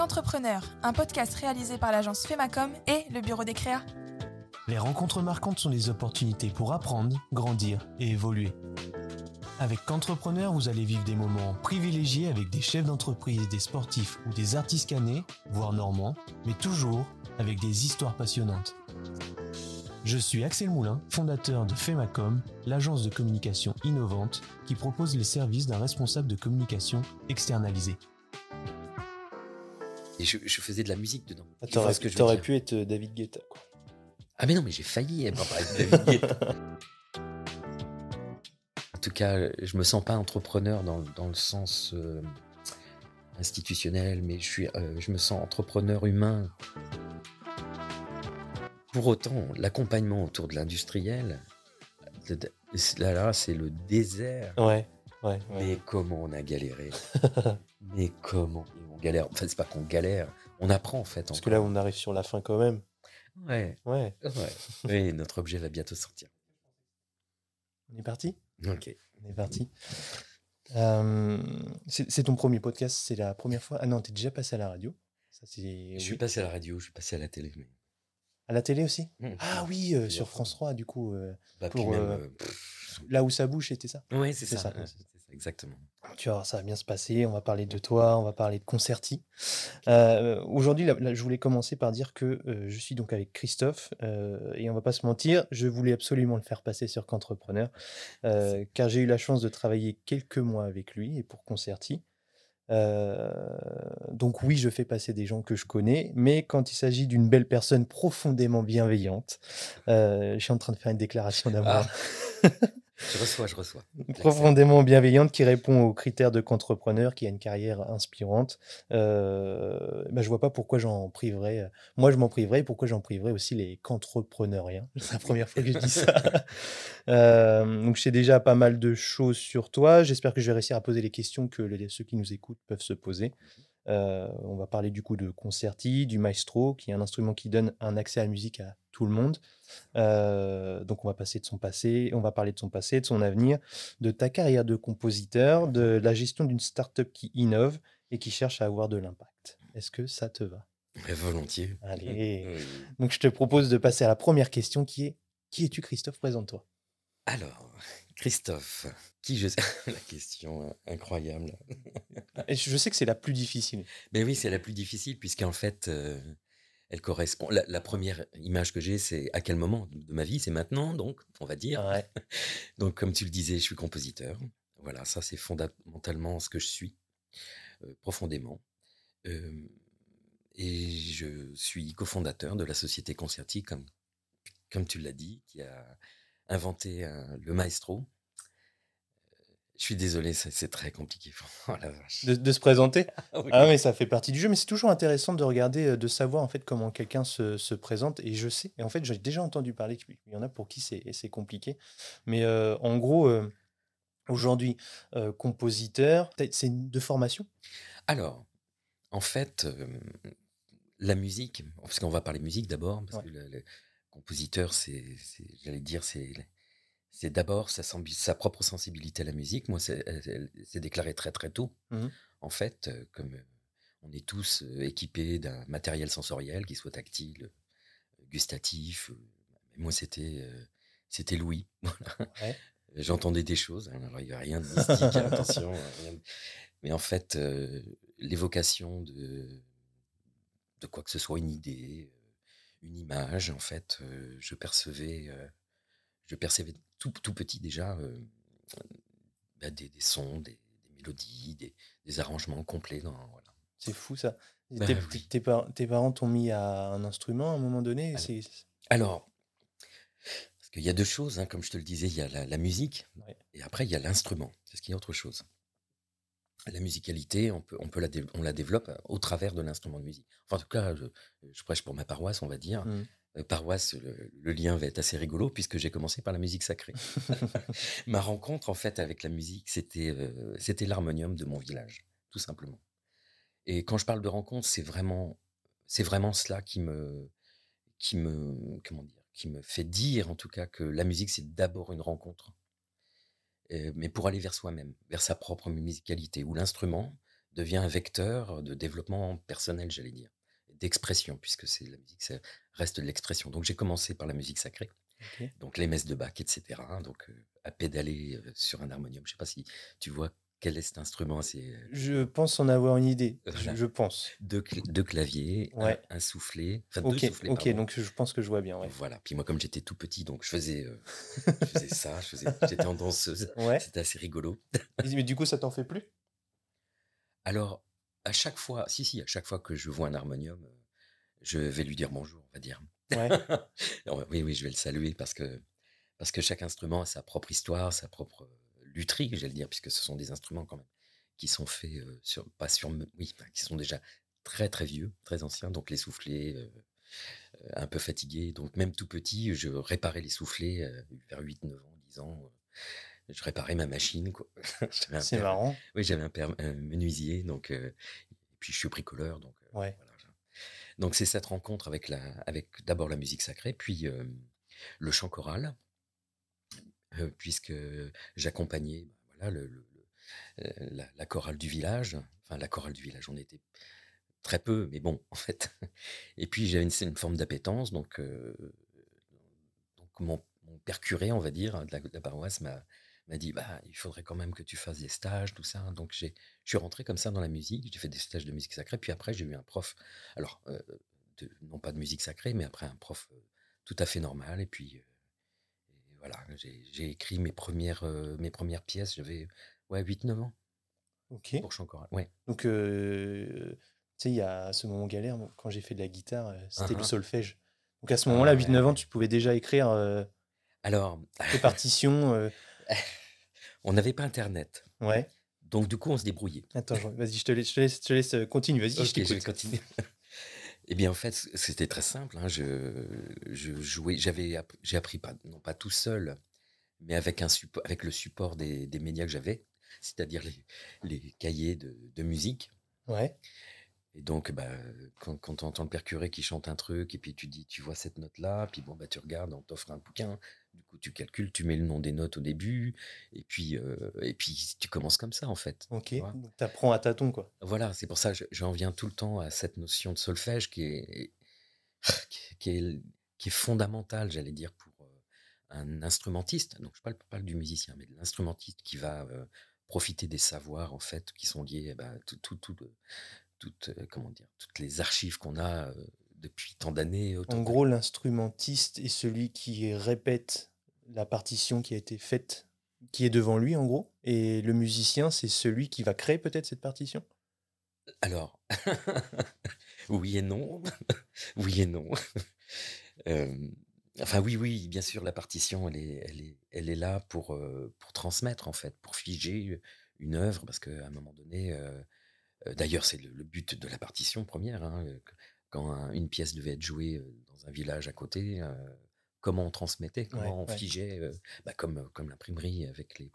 Qu'entrepreneur, un podcast réalisé par l'agence Femacom et le bureau des créas. Les rencontres marquantes sont des opportunités pour apprendre, grandir et évoluer. Avec Qu'entrepreneur, vous allez vivre des moments privilégiés avec des chefs d'entreprise, des sportifs ou des artistes canés, voire normands, mais toujours avec des histoires passionnantes. Je suis Axel Moulin, fondateur de Femacom, l'agence de communication innovante qui propose les services d'un responsable de communication externalisé. Et je, je faisais de la musique dedans. Ah, T'aurais ce que pu être euh, David Guetta. quoi. Ah mais non, mais j'ai failli être avec David Guetta. En tout cas, je me sens pas entrepreneur dans, dans le sens euh, institutionnel, mais je, suis, euh, je me sens entrepreneur humain. Pour autant, l'accompagnement autour de l'industriel, là, là c'est le désert. Ouais, ouais, ouais. Mais comment on a galéré Mais comment galère Enfin, c'est pas qu'on galère, on apprend en fait. Parce que là, on arrive sur la fin quand même. Ouais, Ouais. ouais. Oui, notre objet va bientôt sortir. On est parti? Ok. On est parti. Euh, c'est ton premier podcast, c'est la première fois? Ah non, t'es déjà passé à la radio. Ça. Je suis oui. passé à la radio, je suis passé à la télé. Mais... À la télé aussi? Mmh. Ah oui, euh, sur. France 3, du coup. euh, Bah, Pour, même, euh, pff, là où ça bouge, c'était ça? ouais, c'est ça, ouais, ça, exactement. Tu vois, ça va bien se passer. On va parler de toi, on va parler de Concerti. Euh, Aujourd'hui, je voulais commencer par dire que euh, je suis donc avec Christophe euh, et on va pas se mentir, je voulais absolument le faire passer sur Qu'entrepreneur car j'ai eu la chance de travailler quelques mois avec lui et pour Concerti. Donc oui, je fais passer des gens que je connais, mais quand il s'agit d'une belle personne profondément bienveillante, je suis en train de faire une déclaration d'amour. Ah. Je reçois, je reçois. profondément bienveillante qui répond aux critères de qu'entrepreneur, qui a une carrière inspirante. Euh, ben, je vois pas pourquoi j'en priverais. Moi, je m'en priverais. Pourquoi j'en priverais aussi les qu'entrepreneuriens? C'est la première fois que je dis ça. Euh, donc, je sais déjà pas mal de choses sur toi. J'espère que je vais réussir à poser les questions que ceux qui nous écoutent peuvent se poser. Euh, on va parler du coup de Concerti, du maestro, qui est un instrument qui donne un accès à la musique à tout le monde. Euh, donc on va passer de son passé, on va parler de son passé, de son avenir, de ta carrière de compositeur, de la gestion d'une start-up qui innove et qui cherche à avoir de l'impact. Est-ce que ça te va? Mais volontiers. Allez. Oui. Donc je te propose de passer à la première question qui est qui es-tu Christophe? Présente-toi. Alors, Christophe, qui je La question euh, incroyable. Je sais que c'est la plus difficile. Mais oui, c'est la plus difficile puisqu'en fait, euh, elle correspond. La, la première image que j'ai, c'est à quel moment de ma vie C'est maintenant, donc, on va dire. Ouais. Donc, comme tu le disais, je suis compositeur. Voilà, ça, c'est fondamentalement ce que je suis, euh, profondément. Euh, et je suis cofondateur de la société Concerti, comme, comme tu l'as dit, qui a inventé euh, le maestro. Je suis désolé, c'est très compliqué. Oh la vache. De, de se présenter Ah oui. Ah mais ça fait partie du jeu, mais c'est toujours intéressant de regarder, euh, de savoir en fait comment quelqu'un se, se présente. Et je sais, et en fait j'ai déjà entendu parler qu'il y en a pour qui c'est compliqué. Mais euh, en gros, euh, aujourd'hui, euh, compositeur, c'est de formation? Alors, en fait, la musique, parce qu'on va parler musique d'abord, parce Ouais. que le, le compositeur, c'est, j'allais dire, c'est, c'est d'abord sa, propre sensibilité à la musique. Moi, c'est, elle- s'est déclarée très très tôt. Mhm. En fait, euh, comme euh, on est tous euh, équipés d'un matériel sensoriel, qui soit tactile, gustatif, moi, c'était, c'était Louis. Voilà. Ouais. J'entendais des choses. hein, Alors, il n'y a rien de mystique, hein, attention. rien de- Mais en fait, l'évocation de, de quoi que ce soit, une idée, une image, en fait, euh, je percevais, euh, je percevais tout, tout petit déjà euh, bah, des, des sons, des, des mélodies, des, des arrangements complets. Dans, voilà. C'est fou ça. Bah tes, oui. tes par- tes parents t'ont mis à un instrument à un moment donné Alors, c'est- Alors, parce qu'il y a deux choses, hein, comme je te le disais, il y a la, la musique Ouais. et après il y a l'instrument. C'est ce qui est autre chose. La musicalité, on, peut, on, peut la, on la développe au travers de l'instrument de musique. Enfin, en tout cas, je, je prêche pour ma paroisse, on va dire. Euh, paroisse, le, le lien va être assez rigolo puisque j'ai commencé par la musique sacrée. Ma rencontre, en fait, avec la musique, c'était euh, c'était l'harmonium de mon village, tout simplement. Et quand je parle de rencontre, c'est vraiment, c'est vraiment cela qui me, qui me, comment dire, qui me fait dire, en tout cas, que la musique, c'est d'abord une rencontre. Mais pour aller vers soi-même, vers sa propre musicalité, où l'instrument devient un vecteur de développement personnel, j'allais dire, d'expression, puisque c'est la musique, ça reste de l'expression. Donc j'ai commencé par la musique sacrée, donc les messes de Bach, etc. Donc euh, à pédaler sur un harmonium. Je sais pas si tu vois quel est cet instrument? C'est euh, Je pense en avoir une idée. Je, Voilà. je pense. deux, cl- deux claviers, un- Ouais. un, soufflet, enfin deux Ok, soufflets. ok, pardon. donc je pense que je vois bien. Ouais. Voilà. Puis moi, comme j'étais tout petit, donc je faisais, euh, je faisais ça, je faisais, j'étais en danseuse. Ouais. C'était assez rigolo. Mais du coup, ça t'en fait plus? Alors, à chaque fois, si, si, à chaque fois que je vois un harmonium, euh, je vais lui dire bonjour, on va dire. Non, oui, oui, je vais le saluer parce que, parce que chaque instrument a sa propre histoire, sa propre euh, lutherie, j'allais dire, puisque ce sont des instruments quand même qui sont faits euh, sur, pas sur, oui, qui sont déjà très très vieux, très anciens, donc les soufflets euh, un peu fatigués, donc même tout petit, je réparais les soufflets euh, vers 8, 9 ans, 10 ans, je réparais ma machine, C'est marrant. oui, j'avais un menuisier, donc et puis je suis bricoleur, donc Ouais. voilà. Donc c'est cette rencontre avec la, avec d'abord la musique sacrée, puis le chant choral, puisque j'accompagnais, bah, voilà, euh, la, chorale du village, enfin la chorale du village, on était très peu, mais bon, en fait. Et puis j'avais une, forme d'appétence, donc, euh, donc mon, mon père curé, on va dire, de la, paroisse m'a m'a dit bah il faudrait quand même que tu fasses des stages tout ça donc j'ai je suis rentré comme ça dans la musique j'ai fait des stages de musique sacrée puis après j'ai eu un prof alors euh, non pas de musique sacrée mais après un prof euh, tout à fait normal et puis euh, voilà j'ai écrit mes premières euh, mes premières pièces j'avais ouais 8 9 ans Ok. pour chant choral ouais Donc, euh, tu sais, il y a ce moment galère, quand j'ai fait de la guitare, euh, c'était Ah le ah. solfège. Donc à ce moment-là, Ah 8-9 ans, tu pouvais déjà écrire euh, alors tes partitions. on n'avait pas internet Ouais. donc du coup on se débrouillait Attends, je- vas-y, je te laisse, je je te laisse continue. Vas-y, je Ok, je t'écoute. continuer. Eh bien, en fait, c'était très simple. hein, Je, je jouais, j'avais, j'ai appris pas, non pas tout seul, mais avec un support, avec le support des, des médias que j'avais, c'est-à-dire les, les cahiers de, de musique. Ouais. Et donc, bah, quand, quand tu entends le père curé qui chante un truc, et puis tu dis, tu vois cette note-là, puis bon, bah, tu regardes, on t'offre un bouquin, du coup, tu calcules, tu mets le nom des notes au début, et puis, euh, et puis tu commences comme ça, en fait. Ok. tu t'apprends à tâtons, quoi. Voilà, c'est pour ça que je- j'en viens tout le temps à cette notion de solfège qui est, qui est, qui est, fondamentale, j'allais dire, pour euh, un instrumentiste. Donc, je parle, parle du musicien, mais de l'instrumentiste qui va euh, profiter des savoirs, en fait, qui sont liés à bah, tout, tout, tout euh, comment dire, toutes les archives qu'on a depuis tant d'années. En de- gros, l'instrumentiste est celui qui répète la partition qui a été faite, qui est devant lui, en gros. Et le musicien, c'est celui qui va créer peut-être cette partition? Alors, oui et non. oui et non. Euh, enfin, oui, oui, bien sûr, la partition, elle est, elle est, elle est là pour, euh, pour transmettre, en fait, pour figer une œuvre, parce qu'à un moment donné, euh, d'ailleurs, c'est le, le but de la partition première, hein, quand un- une pièce devait être jouée dans un village à côté, euh, comment on transmettait, comment on ouais. figeait, euh, bah, comme, comme l'imprimerie avec les...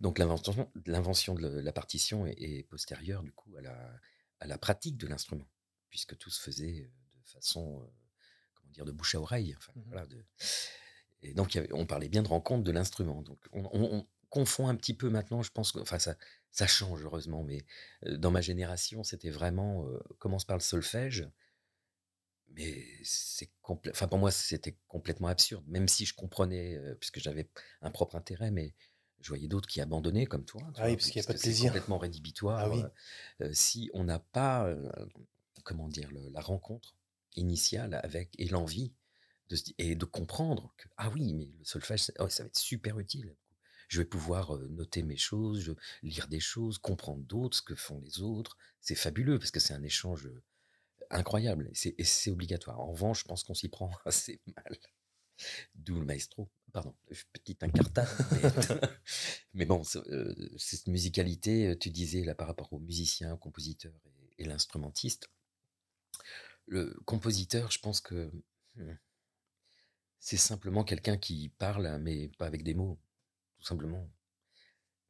Donc l'invention, l'invention de la partition est, est postérieure, du coup, à la, à la pratique de l'instrument, puisque tout se faisait de façon, euh, comment dire, de bouche à oreille. Enfin, Mhm. voilà, de- Et donc, avait- on parlait bien de rencontre de l'instrument. Donc, on, on- on confond un petit peu maintenant, je pense que, enfin, ça, ça change heureusement, mais dans ma génération, c'était vraiment, euh, commence par le solfège, mais c'est enfin, pour moi, c'était complètement absurde, même si je comprenais, euh, puisque j'avais un propre intérêt, mais je voyais d'autres qui abandonnaient comme toi. Ah oui, parce qu'il y a pas de c'est plaisir. complètement rédhibitoire. Ah oui. euh, si on n'a pas, euh, comment dire, le- la rencontre initiale avec et l'envie de se et de comprendre que ah oui, mais le solfège, oh, ça va être super utile. Je vais pouvoir noter mes choses, je- lire des choses, comprendre d'autres, ce que font les autres. C'est fabuleux parce que c'est un échange incroyable et c'est- obligatoire. En revanche, je pense qu'on s'y prend assez mal. D'où le maestro. Pardon, petite incartade. Mais, bon, euh, cette musicalité, euh, tu disais là par rapport au musicien, au compositeur et, et l'instrumentiste. Le compositeur, je pense que hmm, c'est simplement quelqu'un qui parle, mais pas avec des mots, tout simplement.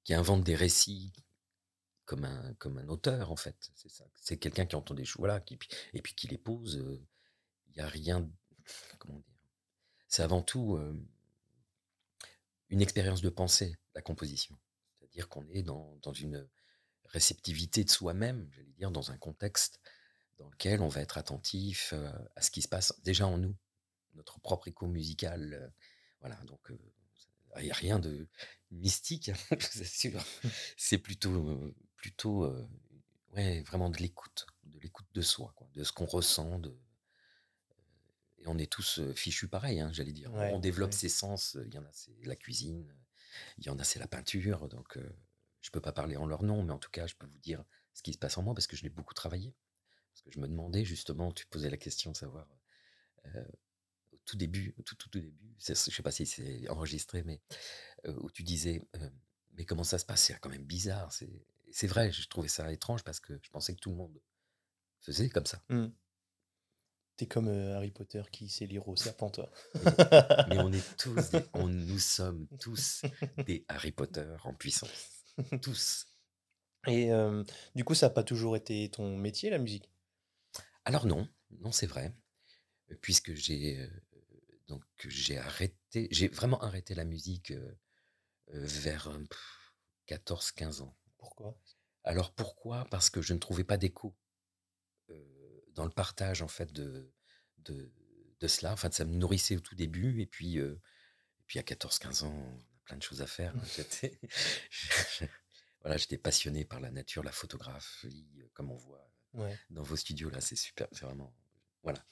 Qui invente des récits comme un, comme un auteur, en fait. C'est ça. C'est quelqu'un qui entend des choses, voilà, qui, et puis qui les pose. Il n'y a rien. Comment dire C'est avant tout une expérience de pensée, la composition. C'est-à-dire qu'on est dans, dans une réceptivité de soi-même, j'allais dire, dans un contexte dans lequel on va être attentif à ce qui se passe déjà en nous, notre propre écho musical. voilà, donc il n'y a rien de mystique, hein, je vous assure. C'est plutôt, plutôt ouais, vraiment de l'écoute, de l'écoute de soi, quoi, de ce qu'on ressent. De, et on est tous fichus pareil, hein, j'allais dire. on développe ses sens. Il y en a, c'est la cuisine. Il y en a, c'est la peinture. Donc, je ne peux pas parler en leur nom, mais en tout cas, je peux vous dire ce qui se passe en moi parce que je l'ai beaucoup travaillé. Parce que je me demandais justement, tu posais la question de savoir au tout début, tout, tout, tout début, je ne sais pas si c'est enregistré, mais où tu disais, mais comment ça se passe? C'est quand même bizarre. C'est vrai, je trouvais ça étrange parce que je pensais que tout le monde faisait comme ça. Mmh. T'es comme Harry Potter qui sait lire au serpenteur. mais, on est tous, on, nous sommes tous des Harry Potter en puissance. Tous. Et du coup, ça n'a pas toujours été ton métier, la musique? Alors non, non, c'est vrai. Puisque j'ai donc j'ai arrêté, j'ai vraiment arrêté la musique vers 14-15 ans. Pourquoi? Alors pourquoi? Parce que je ne trouvais pas d'écho dans le partage en fait de, de, de, cela. Enfin, ça me nourrissait au tout début et puis, et puis à 14-15 ans, plein de choses à faire. Hein. J'étais, voilà, j'étais passionné par la nature, la photographie, comme on voit dans vos studios là, c'est super, c'est vraiment voilà.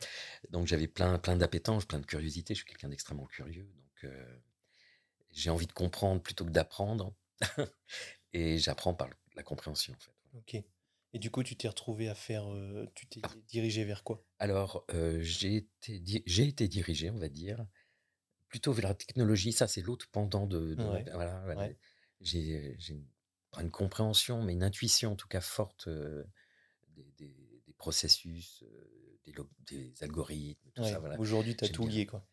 Donc j'avais plein, plein d'appétence, plein de curiosité. Je suis quelqu'un d'extrêmement curieux, donc euh, j'ai envie de comprendre plutôt que d'apprendre, et j'apprends par la compréhension en fait. Ok. Et du coup, tu t'es retrouvé à faire, tu t'es ah. dirigé vers quoi? Alors, j'ai été, été dirigé, on va dire, plutôt vers la technologie. Ça, c'est l'autre pendant de. voilà, J'ai une, une, compréhension, mais une intuition en tout cas forte des, des, processus, des, des, algorithmes, tout ça. Voilà. Aujourd'hui, tu as tout lié, quoi.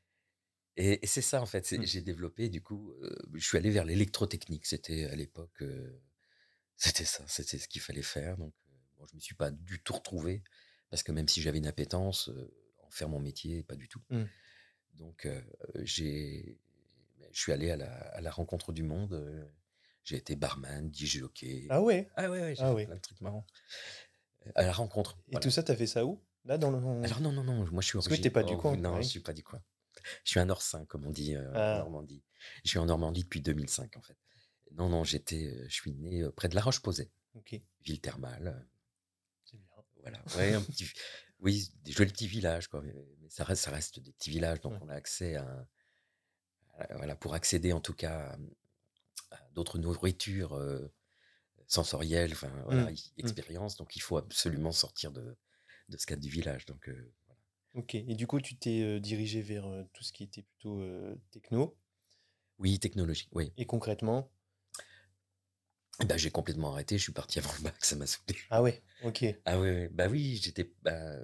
Et, c'est ça, en fait. Mmh. J'ai développé, du coup, je suis allé vers l'électrotechnique. C'était à l'époque, c'était ça, c'était ce qu'il fallait faire. Donc, bon, je ne me suis pas du tout retrouvé, parce que même si j'avais une appétence, en faire mon métier, pas du tout. Mmh. Donc, j'ai, je suis allé à la, rencontre du monde. j'ai été barman, DJ jockey. Ah ouais? Ah ouais, j'ai ah fait plein de trucs marrants. À la rencontre. Et tout ça, tu as fait ça où? Là, dans le. Alors, non, non, non, moi je suis Parce que tu pas du coin. Non, je suis pas du coin. Je suis un Orsin, comme on dit en ah. Normandie. Je suis en Normandie depuis 2005, en fait. Non, non, j'étais, je suis né près de La Roche-Posay. Ville thermale. C'est bien. Voilà. Ouais, un petit, oui, des jolis petits villages, quoi. Mais, ça, reste, ça reste des petits villages, donc on a accès à, Voilà, pour accéder en tout cas à, d'autres nourritures sensorielles, enfin, voilà, mmh. expériences. Donc il faut absolument sortir de, de ce cadre du village. Donc. Ok, et du coup, tu t'es dirigé vers tout ce qui était plutôt techno? Oui, technologie, oui. Et concrètement? Bah, j'ai complètement arrêté, je suis parti avant le bac, ça m'a saoulé. Ah ouais, ok. Ah ouais, bah oui, j'étais. Bah...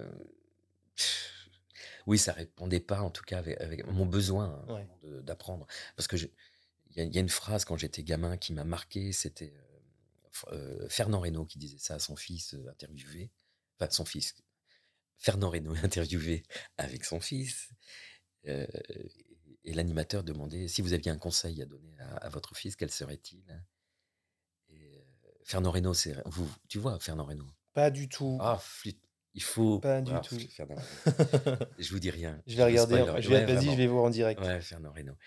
Oui, ça répondait pas, en tout cas, avec, mon besoin hein, d'apprendre. Parce que il y, a une phrase quand j'étais gamin qui m'a marqué, c'était Fernand Reynaud qui disait ça à son fils interviewé. Enfin, son fils. Fernand Reynaud interviewé avec son fils. et l'animateur demandait si vous aviez un conseil à donner à, à votre fils, quel serait-il? Fernand Reynaud, c'est vous, tu vois Fernand Reynaud? Pas du tout. Ah, il faut. Pas du tout. je vous dis rien. Je vais regarder. Je vais, vas-y, je vais voir en direct. Ouais, Fernand Reynaud.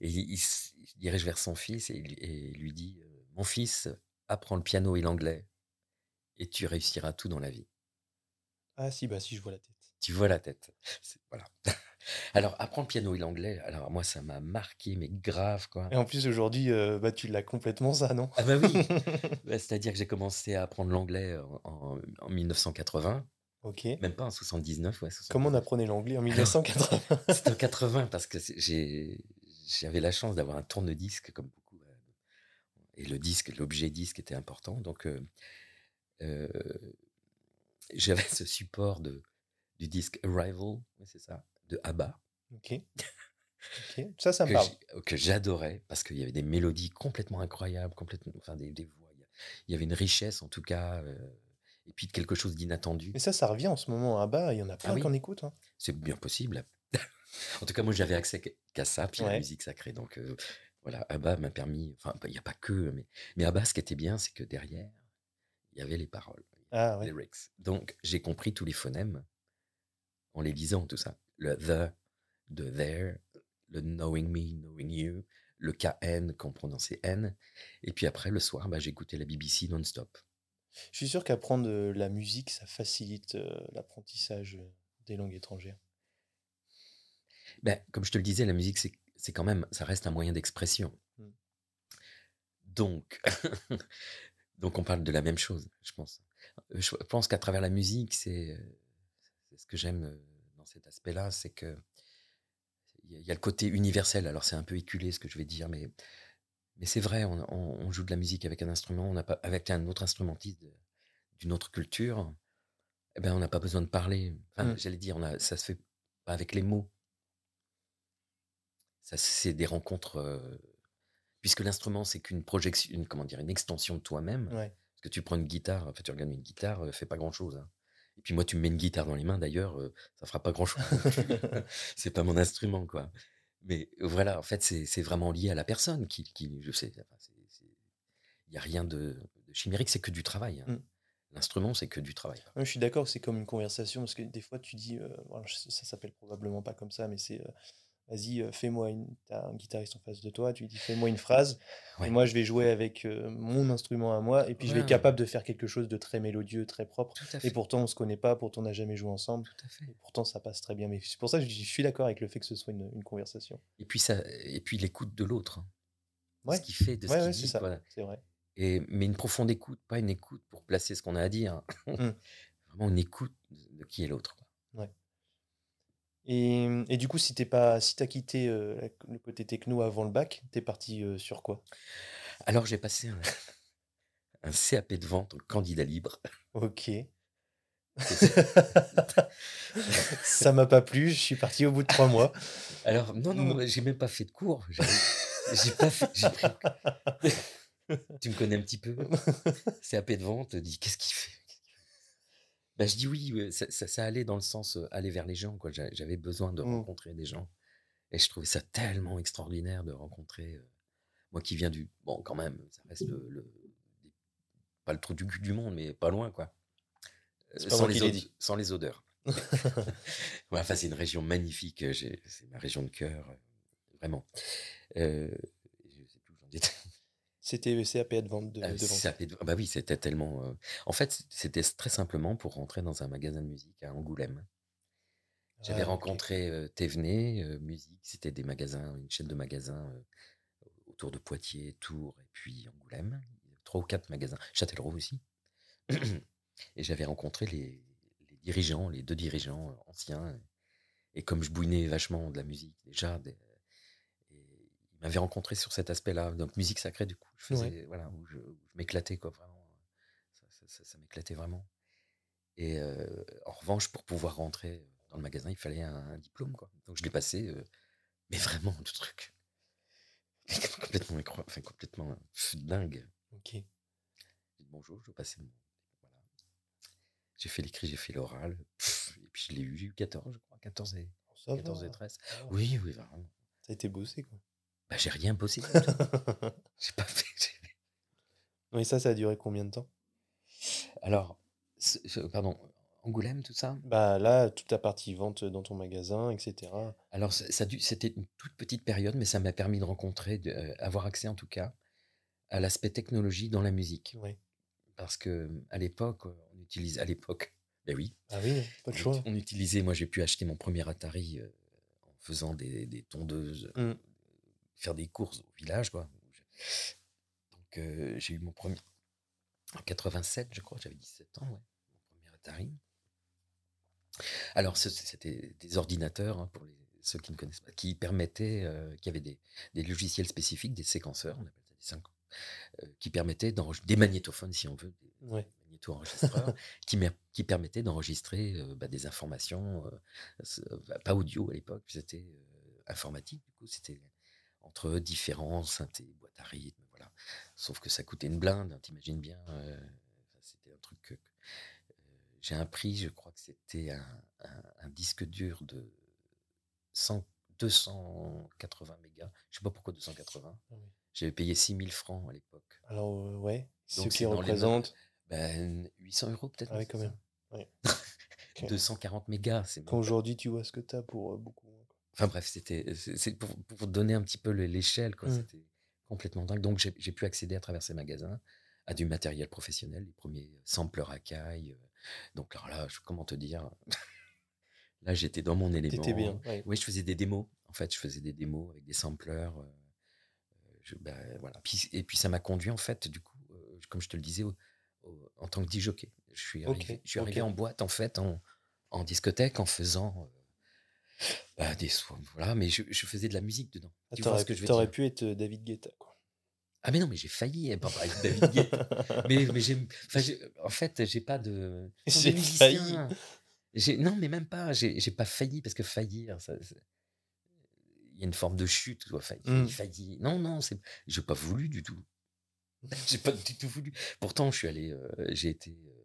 Et il, se dirige vers son fils et, et lui dit euh, Mon fils, apprends le piano et l'anglais et tu réussiras tout dans la vie. Ah, si, bah si, je vois la tête. Tu vois la tête. Voilà. Alors, apprendre le piano et l'anglais, alors moi, ça m'a marqué, mais grave, quoi. Et en plus, aujourd'hui, euh, bah, tu l'as complètement, ça, non? Ah bah oui bah, C'est-à-dire que j'ai commencé à apprendre l'anglais en, 1980. Ok. Même pas en 79, ouais. Comment on apprenait l'anglais en 1980 C'était en 80, parce que j'avais la chance d'avoir un tourne-disque, comme beaucoup. Euh, et le disque, l'objet disque était important. Donc, euh, j'avais ce support de, du disque Arrival, c'est ça de ABBA. Ok. Ça, ça me parle. Que j'adorais parce qu'il y avait des mélodies complètement incroyables, complètement, enfin des, voix. Il y avait une richesse en tout cas, euh, et puis quelque chose d'inattendu. Mais ça, ça revient en ce moment à ABBA. Il y en a plein ah qu'on écoute. Hein. C'est bien possible. en tout cas, moi, j'avais accès qu'à ça, puis la musique sacrée. Donc euh, voilà, ABBA m'a permis. Enfin, il n'y a pas que, mais, mais ABBA, ce qui était bien, c'est que derrière, il y avait les paroles, Ah ouais. lyrics. Donc, j'ai compris tous les phonèmes en les lisant, tout ça. Le the, de there, le knowing me, knowing you, le KN qu'on prononçait N. Et puis après, le soir, bah, j'écoutais la BBC non-stop. Je suis sûr qu'apprendre euh, la musique, ça facilite euh, l'apprentissage euh, des langues étrangères. Ben, comme je te le disais, la musique, c'est c'est quand même, ça reste un moyen d'expression. Mm. Donc, donc, on parle de la même chose, je pense. Je pense qu'à travers la musique, c'est euh, ce que j'aime euh, dans cet aspect-là, c'est que il y, a- le côté universel. Alors, c'est un peu éculé ce que je vais dire, mais, mais c'est vrai, on, on- on joue de la musique avec un instrument, on n'a pas, avec un autre instrumentiste d'une autre culture, eh ben, on n'a pas besoin de parler. Enfin, Mm. j'allais dire, on a, ça se fait pas avec les mots. Ça, c'est des rencontres. euh, puisque l'instrument, c'est qu'une projection, une, comment dire, une extension de toi-même. Ouais. Que tu prends une guitare, enfin, tu regardes une guitare, euh, fait pas grand-chose. hein. Et puis moi, tu me mets une guitare dans les mains, d'ailleurs, euh, ça fera pas grand-chose. non plus. c'est pas mon instrument, quoi. Mais euh, voilà, en fait, c'est vraiment lié à la personne qui, qui je sais, il n'y a rien de, de chimérique, c'est que du travail. hein. Mm. L'instrument, c'est que du travail. Ouais, je suis d'accord c'est comme une conversation parce que des fois tu dis, euh, ça s'appelle probablement pas comme ça, mais c'est euh, vas-y, euh, fais-moi une. T'as un guitariste en face de toi, tu lui dis fais-moi une phrase, et moi je vais jouer avec euh, mon instrument à moi, et puis je vais être capable de faire quelque chose de très mélodieux, très propre. Et pourtant on se connaît pas, pourtant on n'a jamais joué ensemble, Tout à fait. et pourtant ça passe très bien. Mais c'est pour ça que je, suis d'accord avec le fait que ce soit une, une conversation. Et puis, ça, et puis l'écoute de l'autre. hein. Ouais, Ce qu'il fait, de ce qu'il c'est dit. voilà. c'est vrai. Et, mais une profonde écoute, pas une écoute pour placer ce qu'on a à dire. Mm. Vraiment une écoute de, qui est l'autre. Et, et du coup, si t'es pas, si t'as quitté euh, le côté techno avant le bac, t'es parti euh, sur quoi? Alors j'ai passé un, un CAP de vente au candidat libre. Ok. Ça m'a pas plu, je suis parti au bout de trois mois. Alors non, non, Mm. j'ai même pas fait de cours. J'ai pas fait. pris- Tu me connais un petit peu. CAP de vente, dit qu'est-ce qu'il fait? Bah, Je dis oui, ça, ça- ça allait dans le sens euh, aller vers les gens. quoi. J'a- J'avais besoin de Mm. rencontrer des gens. Et je trouvais ça tellement extraordinaire de rencontrer. euh, moi qui viens du. Bon, quand même, ça reste le. le- pas le trou du cul du monde, mais pas loin, quoi. Euh, sans, les sans odeurs. Ouais, enfin, c'est une région magnifique. C'est ma région de cœur, vraiment. Je sais plus où j'en étais. C'était le CAP de vente. De, Ah, de fait- bah oui, c'était tellement. euh, En fait, c'était très simplement pour rentrer dans un magasin de musique à Angoulême. J'avais Ah, rencontré euh, Thévenet, euh, musique, c'était des magasins, une chaîne de magasins euh, autour de Poitiers, Tours et puis Angoulême. Trois ou quatre magasins, Châtellerault aussi. Et j'avais rencontré les, les dirigeants, les deux dirigeants euh, anciens. Et comme je bouinais vachement de la musique déjà, des- ils m'avaient rencontré sur cet aspect-là. Donc musique sacrée, du coup, je faisais, voilà, où je, m'éclatais, quoi, vraiment. Ça, ça- ça- ça m'éclatait vraiment. Et euh, en revanche, pour pouvoir rentrer dans le magasin, il fallait un, un diplôme, quoi. Donc je l'ai passé, euh, mais vraiment, du truc. complètement incroyable, enfin complètement pff, dingue. Ok. J'ai dit bonjour, je vais passer mon. Voilà. J'ai fait l'écrit, j'ai fait l'oral. Et puis je l'ai eu, j'ai eu 14, je crois. 14 et, 14 et va. 13. ça va. Oui, oui, vraiment. Ça a été bossé, quoi. Bah, j'ai rien bossé. j'ai pas fait. Oui, ça, ça a duré combien de temps? Alors, pardon, Angoulême, tout ça? Bah là, toute ta partie vente dans ton magasin, etc. Alors, ça, c'était une toute petite période, mais ça m'a permis de rencontrer, de, euh, accès en tout cas, à l'aspect technologie dans la musique. Oui. Parce que à l'époque, on utilise, à l'époque, ben oui, Ah oui, pas de on, choix. on utilisait, moi j'ai pu acheter mon premier Atari euh, en faisant des, des tondeuses, Mm. Faire des courses au village, quoi. Donc, euh, j'ai eu mon premier, en 87, je crois, j'avais 17 ans, ouais, mon premier Atari. Alors, c'était des ordinateurs, hein, pour les, ceux qui ne connaissent pas, qui permettaient, euh, qui avaient des, des logiciels spécifiques, des séquenceurs, on appelle ça des sync- euh, qui permettaient d'enregistrer des magnétophones, si on veut, des Ouais. magnéto-enregistreurs, qui, qui permettaient d'enregistrer euh, bah, des informations, euh, pas audio à l'époque, c'était informatique, du coup, c'était entre différents synthés, boîtes à rythme, voilà. Sauf que ça coûtait une blinde, hein, t'imagines bien. euh, c'était un truc que, euh, j'ai un prix, je crois que c'était un, un- un disque dur de 100, 280 mégas. Je sais pas pourquoi 280. Ah oui. J'avais payé 6000 francs à l'époque. Alors, euh, ouais, ce qui représente. Ben, 800 euros peut-être. Ah oui, quand même. Ouais. Ok. 240 mégas, Quand aujourd'hui, tu vois ce que tu as pour beaucoup. Enfin bref, c'était c'est pour, pour donner un petit peu le- l'échelle, quoi. Mm. C'était complètement dingue. Donc j'ai pu accéder à travers ces magasins à du matériel professionnel, les premiers sampleurs à caille. euh. Donc alors là, je- comment te dire? Là, j'étais dans mon élément. T'étais bien. ouais. Oui, je faisais des démos. En fait, je faisais des démos avec des sampleurs. euh, euh, je- ben, voilà. Puis- et puis ça m'a conduit en fait, du coup, euh, comme je te le disais, au- au- en tant que DJ. Je suis arrivé, je suis arrivé en boîte en fait, en, en discothèque, en faisant euh, bah, des soins. Voilà, mais je, je faisais de la musique dedans. Ah, Tu vois ce que je veux t'aurais pu être euh, David Guetta. Quoi. Ah mais non, mais j'ai failli avec David Guetta. mais mais j'ai, en fait, j'ai pas de. J'ai. J'ai- Non, mais même pas. J'ai pas failli parce que faillir, ça, il y a une forme de chute. Tu vois, failli, Mm. failli. Non, non, c'est. J'ai pas voulu du tout. j'ai pas du tout voulu. Pourtant, je suis allé. euh, j'ai été. euh,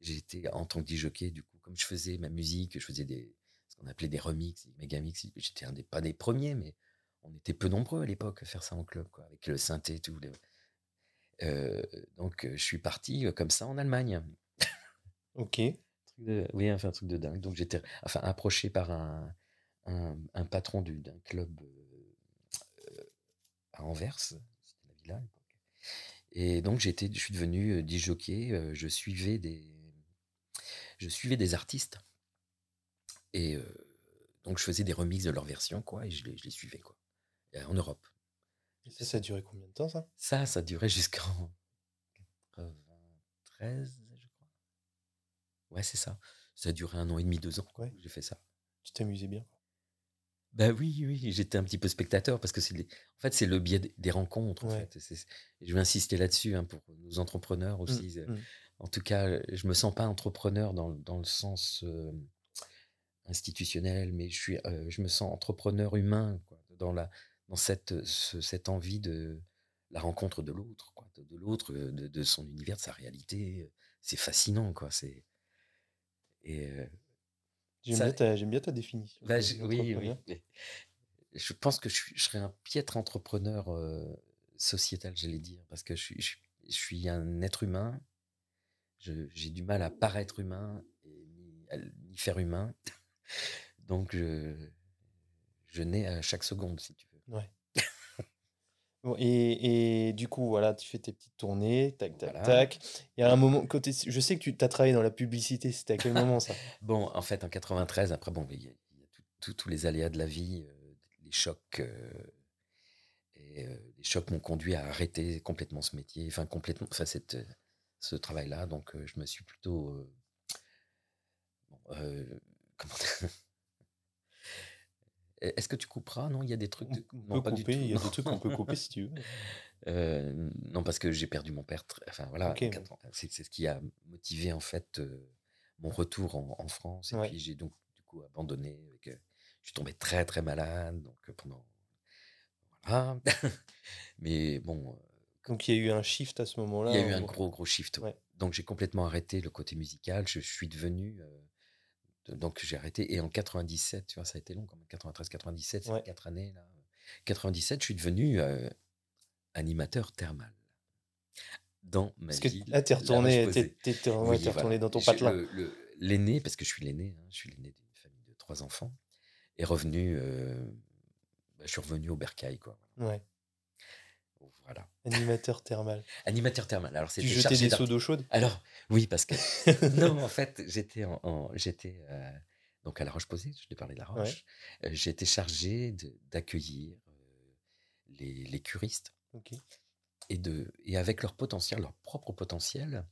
j'ai été en tant que jockey du coup, comme je faisais ma musique, je faisais des qu'on appelait des remixes, des mégamix. J'étais un des pas des premiers, mais on était peu nombreux à l'époque à faire ça en club, quoi, avec le synthé et tout. les- Euh, donc, euh, je suis parti euh, comme ça en Allemagne. Ok. De- oui, enfin, un truc de dingue. Donc, j'étais enfin, approché par un, un, un patron du- d'un club euh, à Anvers, c'était la villa à l'époque. Et donc, j'étais, je suis devenu DJ jockey. euh, je suivais des, je suivais des artistes. Et euh, donc, je faisais des remixes de leur version, quoi, et je les, je les suivais, quoi, euh, en Europe. Et ça, ça a duré combien de temps, ça? Ça, ça durait jusqu'en 93, je crois. Ouais, c'est ça. Ça a duré un an et demi, deux ans. Ouais. J'ai fait ça. Tu t'amusais bien? Bah oui, oui, j'étais un petit peu spectateur parce que c'est en fait c'est le biais des- rencontres. En Ouais. fait. Je vais insister là-dessus hein, pour nos entrepreneurs Mm, aussi. mm. En tout cas, je me sens pas entrepreneur dans, le- dans le sens euh, institutionnel, mais je suis, euh, je me sens entrepreneur humain quoi, dans la dans cette ce- cette envie de la rencontre de l'autre, quoi, de, de l'autre, de, de son univers, de sa réalité. C'est fascinant, quoi. C'est et euh, J'aime Ça- bien, ta- j'aime bien ta définition. bah, je- oui, oui. Je pense que je, serais un piètre entrepreneur euh, sociétal, j'allais dire, parce que je suis, je, je suis un être humain. J'ai du mal à paraître humain et ni, à- ni faire humain. Donc, je, je nais à chaque seconde, si tu veux. Ouais. Bon, et, et du coup, voilà, tu fais tes petites tournées, tac, tac, Voilà. tac. Il y a un moment, côté, je sais que tu as travaillé dans la publicité, c'était à quel moment ça? Bon, en fait, en 93, après, bon, il y a, y tous les aléas de la vie, euh, les chocs. euh, et euh, les chocs m'ont conduit à arrêter complètement ce métier, enfin, complètement, enfin, cette, ce travail-là. Donc, je me suis plutôt. bon, Est-ce que tu couperas? Non, il y a des trucs. On de- on non, peut pas du couper, tout, il y a des trucs qu'on peut couper si tu veux. Euh, non, parce que j'ai perdu mon père. très- Enfin voilà, Ok, en bon. quatre ans. c'est ce qui a motivé en fait euh, mon retour en, en France. Et Ouais. puis j'ai donc du coup abandonné. Avec, euh, je suis tombé très très malade, donc pendant voilà. Mais bon, Donc il y a eu un shift à ce moment-là. il y a eu un gros gros shift. Ouais. Donc j'ai complètement arrêté le côté musical. Je suis devenu de- donc j'ai arrêté et en 97, tu vois, ça a été long quand même. 93, 97, c'est Ouais. quatre années là. 97, je suis devenu euh, animateur thermal dans ma Parce que là, t'es La retourné, t'es, t'es- t'es- Oui, t'es retourné voilà. dans ton patelin. L'aîné, parce que je suis l'aîné, hein, je suis l'aîné d'une famille de trois enfants, est revenu. euh, bah, je suis revenu au bercail, quoi. Ouais. Voilà. Animateur thermal. Animateur thermal. Alors, Tu jetais des seaux d'eau chaude Alors, oui, parce que. non, en fait, j'étais en, en- j'étais euh, donc à La Roche-Posay, je t'ai parlé de La Roche. Euh, j'étais chargé d'accueillir euh, les, les curistes Ok. et, de, et avec leur potentiel, leur propre potentiel,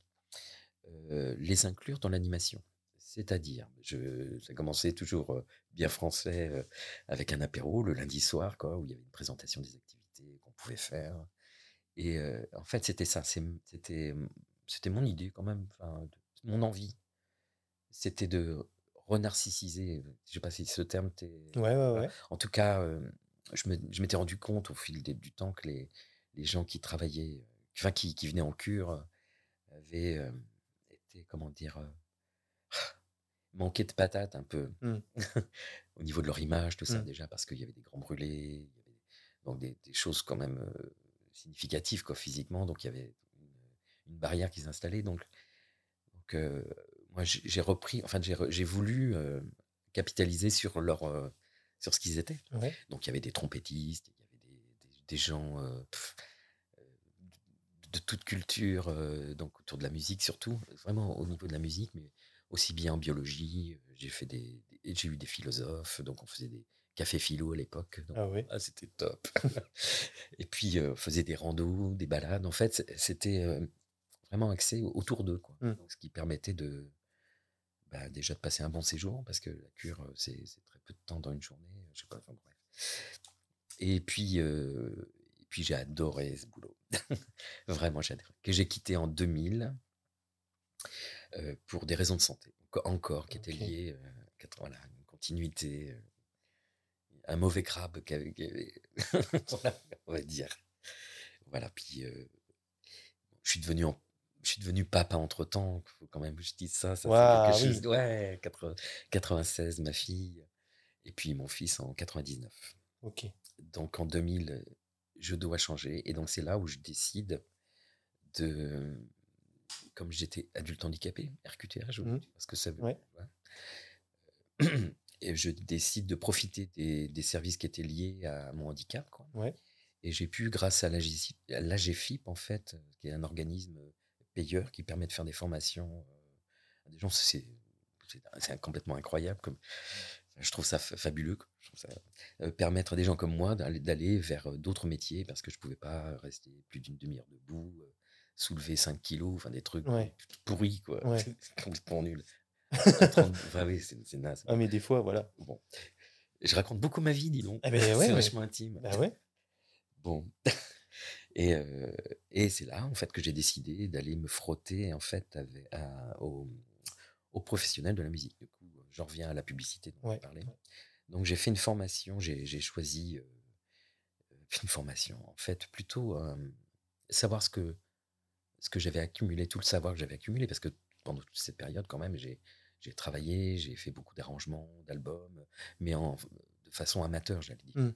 les inclure dans l'animation. C'est-à-dire, je, ça commençait toujours bien français, avec un apéro le lundi soir, quoi, où il y avait une présentation des activités qu'on pouvait faire. Et euh, en fait, c'était ça, c'est- c'était, mon idée quand même, enfin, de- mon envie. C'était de renarcissiser, je sais pas si ce terme t'est... Ouais, ouais, ouais. En tout cas, euh, je m'étais rendu compte au fil des- du temps que les, les gens qui travaillaient, enfin qui, qui venaient en cure, avaient euh, été, comment dire, manqué de patates un peu Mm. au niveau de leur image, tout ça Mm. déjà, parce qu'il y avait des grands brûlés, il y avait donc des, des choses quand même euh, significatives quoi, physiquement, donc il y avait une, une barrière qui s'installait. Donc, donc euh, moi, j'ai repris, enfin, j'ai voulu euh, capitaliser sur leur, euh, sur ce qu'ils étaient. Ouais. Donc, il y avait des trompettistes, il y avait des, des- des gens pff, euh, de toute culture, donc autour de la musique surtout, vraiment au niveau de la musique, mais aussi bien en biologie. J'ai fait des, des- j'ai eu des philosophes, donc on faisait des cafés philo à l'époque. Ah ouais. ah, c'était top. Et puis, euh, on faisait des randos, des balades. En fait, c'était euh, vraiment axé au- autour d'eux, quoi. Mm. Donc, ce qui permettait de, bah, déjà de passer un bon séjour, parce que la cure, euh, c'est très peu de temps dans une journée. euh, Je sais pas, enfin bref. Et puis, euh, et puis j'ai adoré ce boulot. Vraiment, j'ai adoré. Que j'ai quitté en 2000 euh, pour des raisons de santé. Enco- Encore, qui étaient Ok. liées quatre- voilà, une continuité, un mauvais crabe qui avait, qui avait- voilà, on va dire. Voilà, puis euh, je suis devenu en- je suis devenu papa entre temps. Faut quand même que je dise ça. ça c'est quelque oui. chose. Ouais, 80 96, ma fille, et puis mon fils en 99. Ok. Donc en 2000, euh, je dois changer. Et donc c'est là où je décide de. Comme j'étais adulte handicapé, RQTH, je Mhm. parce que ça veut. Ouais. voilà. Et je décide de profiter des, des services qui étaient liés à mon handicap. Quoi. Ouais. Et j'ai pu, grâce à l'AGFIP, en fait, euh, qui est un organisme payeur qui permet de faire des formations euh, à des gens, c'est complètement incroyable. Comme, je trouve ça fa- fabuleux. quoi. Je trouve ça, euh, permettre à des gens comme moi d'aller vers euh, d'autres métiers parce que je pouvais pas rester plus d'une demi-heure debout, euh, soulever 5 kilos, enfin des trucs Ouais. pourris, quoi. Ouais. Complètement nul. À 30 enfin, oui, c'est naze. Ah, mais des fois, voilà. Bon. Je raconte beaucoup ma vie, dis donc. Eh ben c'est ouais. vachement intime. Bah ouais. Bon. Et, euh, et c'est là, en fait, que j'ai décidé d'aller me frotter, en fait, avec, à- aux, aux professionnels de la musique. Du coup, euh, j'en reviens à la publicité dont Ouais, on parlait. Donc, j'ai fait une formation, j'ai j'ai choisi euh, une formation, en fait, plutôt euh, savoir ce que, ce que j'avais accumulé, tout le savoir que j'avais accumulé, parce que pendant toute cette période, quand même, j'ai j'ai travaillé, j'ai fait beaucoup d'arrangements, d'albums, mais en, de façon amateur, j'allais dire. Mm.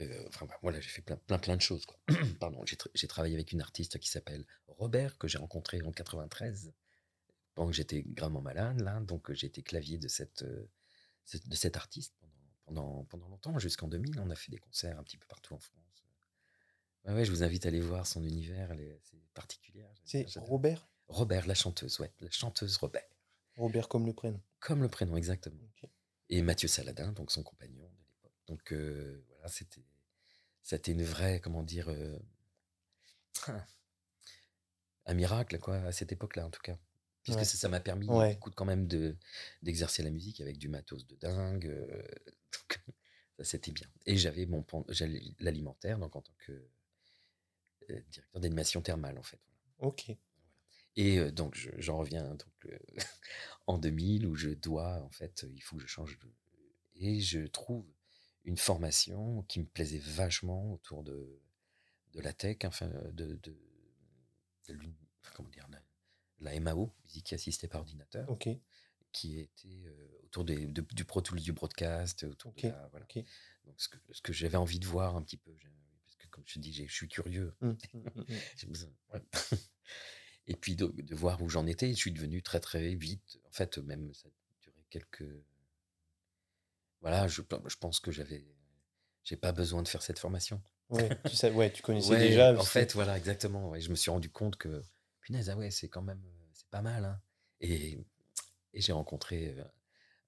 Euh, enfin, bah, voilà, j'ai fait plein, plein, plein de choses. quoi. Pardon, j'ai tra- j'ai travaillé avec une artiste qui s'appelle Robert, que j'ai rencontré en 93, pendant que j'étais gravement malade, là. Donc, euh, j'ai été clavier de cette, euh, cette- de cet artiste pendant, pendant, pendant longtemps, jusqu'en 2000. On a fait des concerts un petit peu partout en France. Ouais, ouais, je vous invite à aller voir son univers, c'est particulier. C'est. Robert? Robert, la chanteuse, ouais, la chanteuse Robert. Robert comme le prénom. Comme le prénom, exactement. Et Mathieu Saladin, donc son compagnon de l'époque. Donc euh, voilà, c'était, c'était une vraie, comment dire, euh, un miracle, quoi, à cette époque-là, en tout cas. Puisque Ouais. ça m'a permis, Ouais. écoute, quand même, de, d'exercer la musique avec du matos de dingue. euh, donc, ça, c'était bien. Et j'avais mon j'allais l'alimentaire, donc en tant que directeur d'animation thermale, en fait. Ok. Et donc, je- j'en reviens donc, en 2000 où je dois, en fait, il faut que je change de... Et je trouve une formation qui me plaisait vachement autour de, de la tech, enfin, de, de, comment dire, la, la MAO, musique assistée par ordinateur, qui était euh, autour des, de- du Pro Tools, du broadcast, autour de la... Voilà. Donc, ce que, j'avais envie de voir un petit peu, parce que comme je te dis, je suis curieux. Mm, mm, mm, Et puis de, de voir où j'en étais, je suis devenu très très vite. En fait, même ça a duré quelques. Voilà, je, je pense que j'avais. J'ai pas besoin de faire cette formation. Ouais, tu sais, ouais, tu connaissais Ouais, déjà. En fait, voilà, exactement. ouais, je me suis rendu compte que, punaise, ah ouais, c'est quand même, c'est pas mal. hein. Et, et j'ai rencontré euh,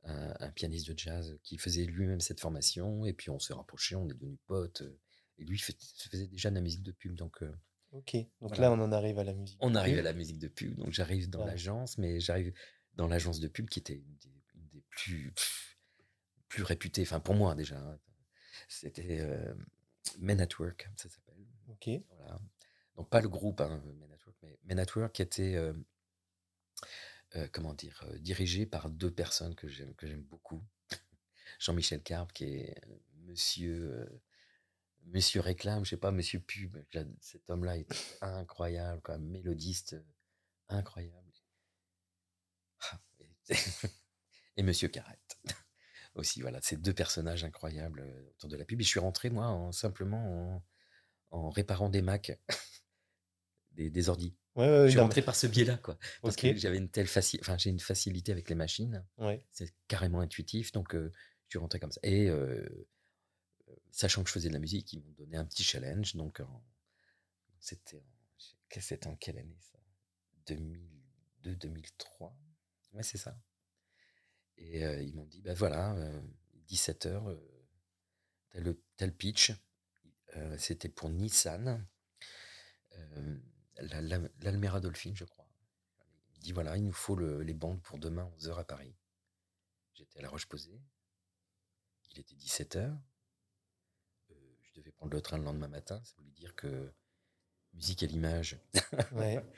un, un pianiste de jazz qui faisait lui-même cette formation. Et puis on s'est rapprochés, on est devenus potes. euh, Et lui fait- faisait déjà de la musique de pub. Donc euh, Ok. Donc Voilà. là, on en arrive à la musique. on arrive à la musique de pub. Donc j'arrive dans l'agence, mais j'arrive dans l'agence de pub qui était une des, une des plus, réputées. Enfin, pour moi déjà. hein. C'était euh, Men at Work, ça s'appelle. Ok. Voilà. Donc pas le groupe hein, Men at Work, mais Men at Work qui était, euh, euh, comment dire, dirigé par deux personnes que j'aime que j'aime beaucoup. Jean-Michel Carpe, qui est Monsieur Monsieur réclame, je sais pas, Monsieur pub. Cet homme-là est incroyable, même, mélodiste, incroyable. Ah, et- Monsieur Carrette aussi, voilà, ces deux personnages incroyables euh, autour de la pub. Et je suis rentré moi en, simplement en, en réparant des Macs des, des ordis. Ouais, ouais, Je suis rentré par ce biais-là, quoi. Parce que j'avais une telle faci- enfin, j'ai une facilité avec les machines. ouais. C'est carrément intuitif, donc euh, je suis rentré comme ça. Et euh, sachant que je faisais de la musique, ils m'ont donné un petit challenge. Donc, c'était en, en quelle année ça? 2002, 2003 Ouais, c'est ça. Et euh, ils m'ont dit, ben voilà, 17h, tel, tel pitch. Euh, c'était pour Nissan, euh, la- la- l'Almera Dolphin, je crois. Il dit, voilà, il nous faut le- les bandes pour demain, 11h à Paris. J'étais à La Roche-Posay. Il était 17h. Je devais prendre le train le lendemain matin. Ça voulait dire que musique à l'image. Ouais.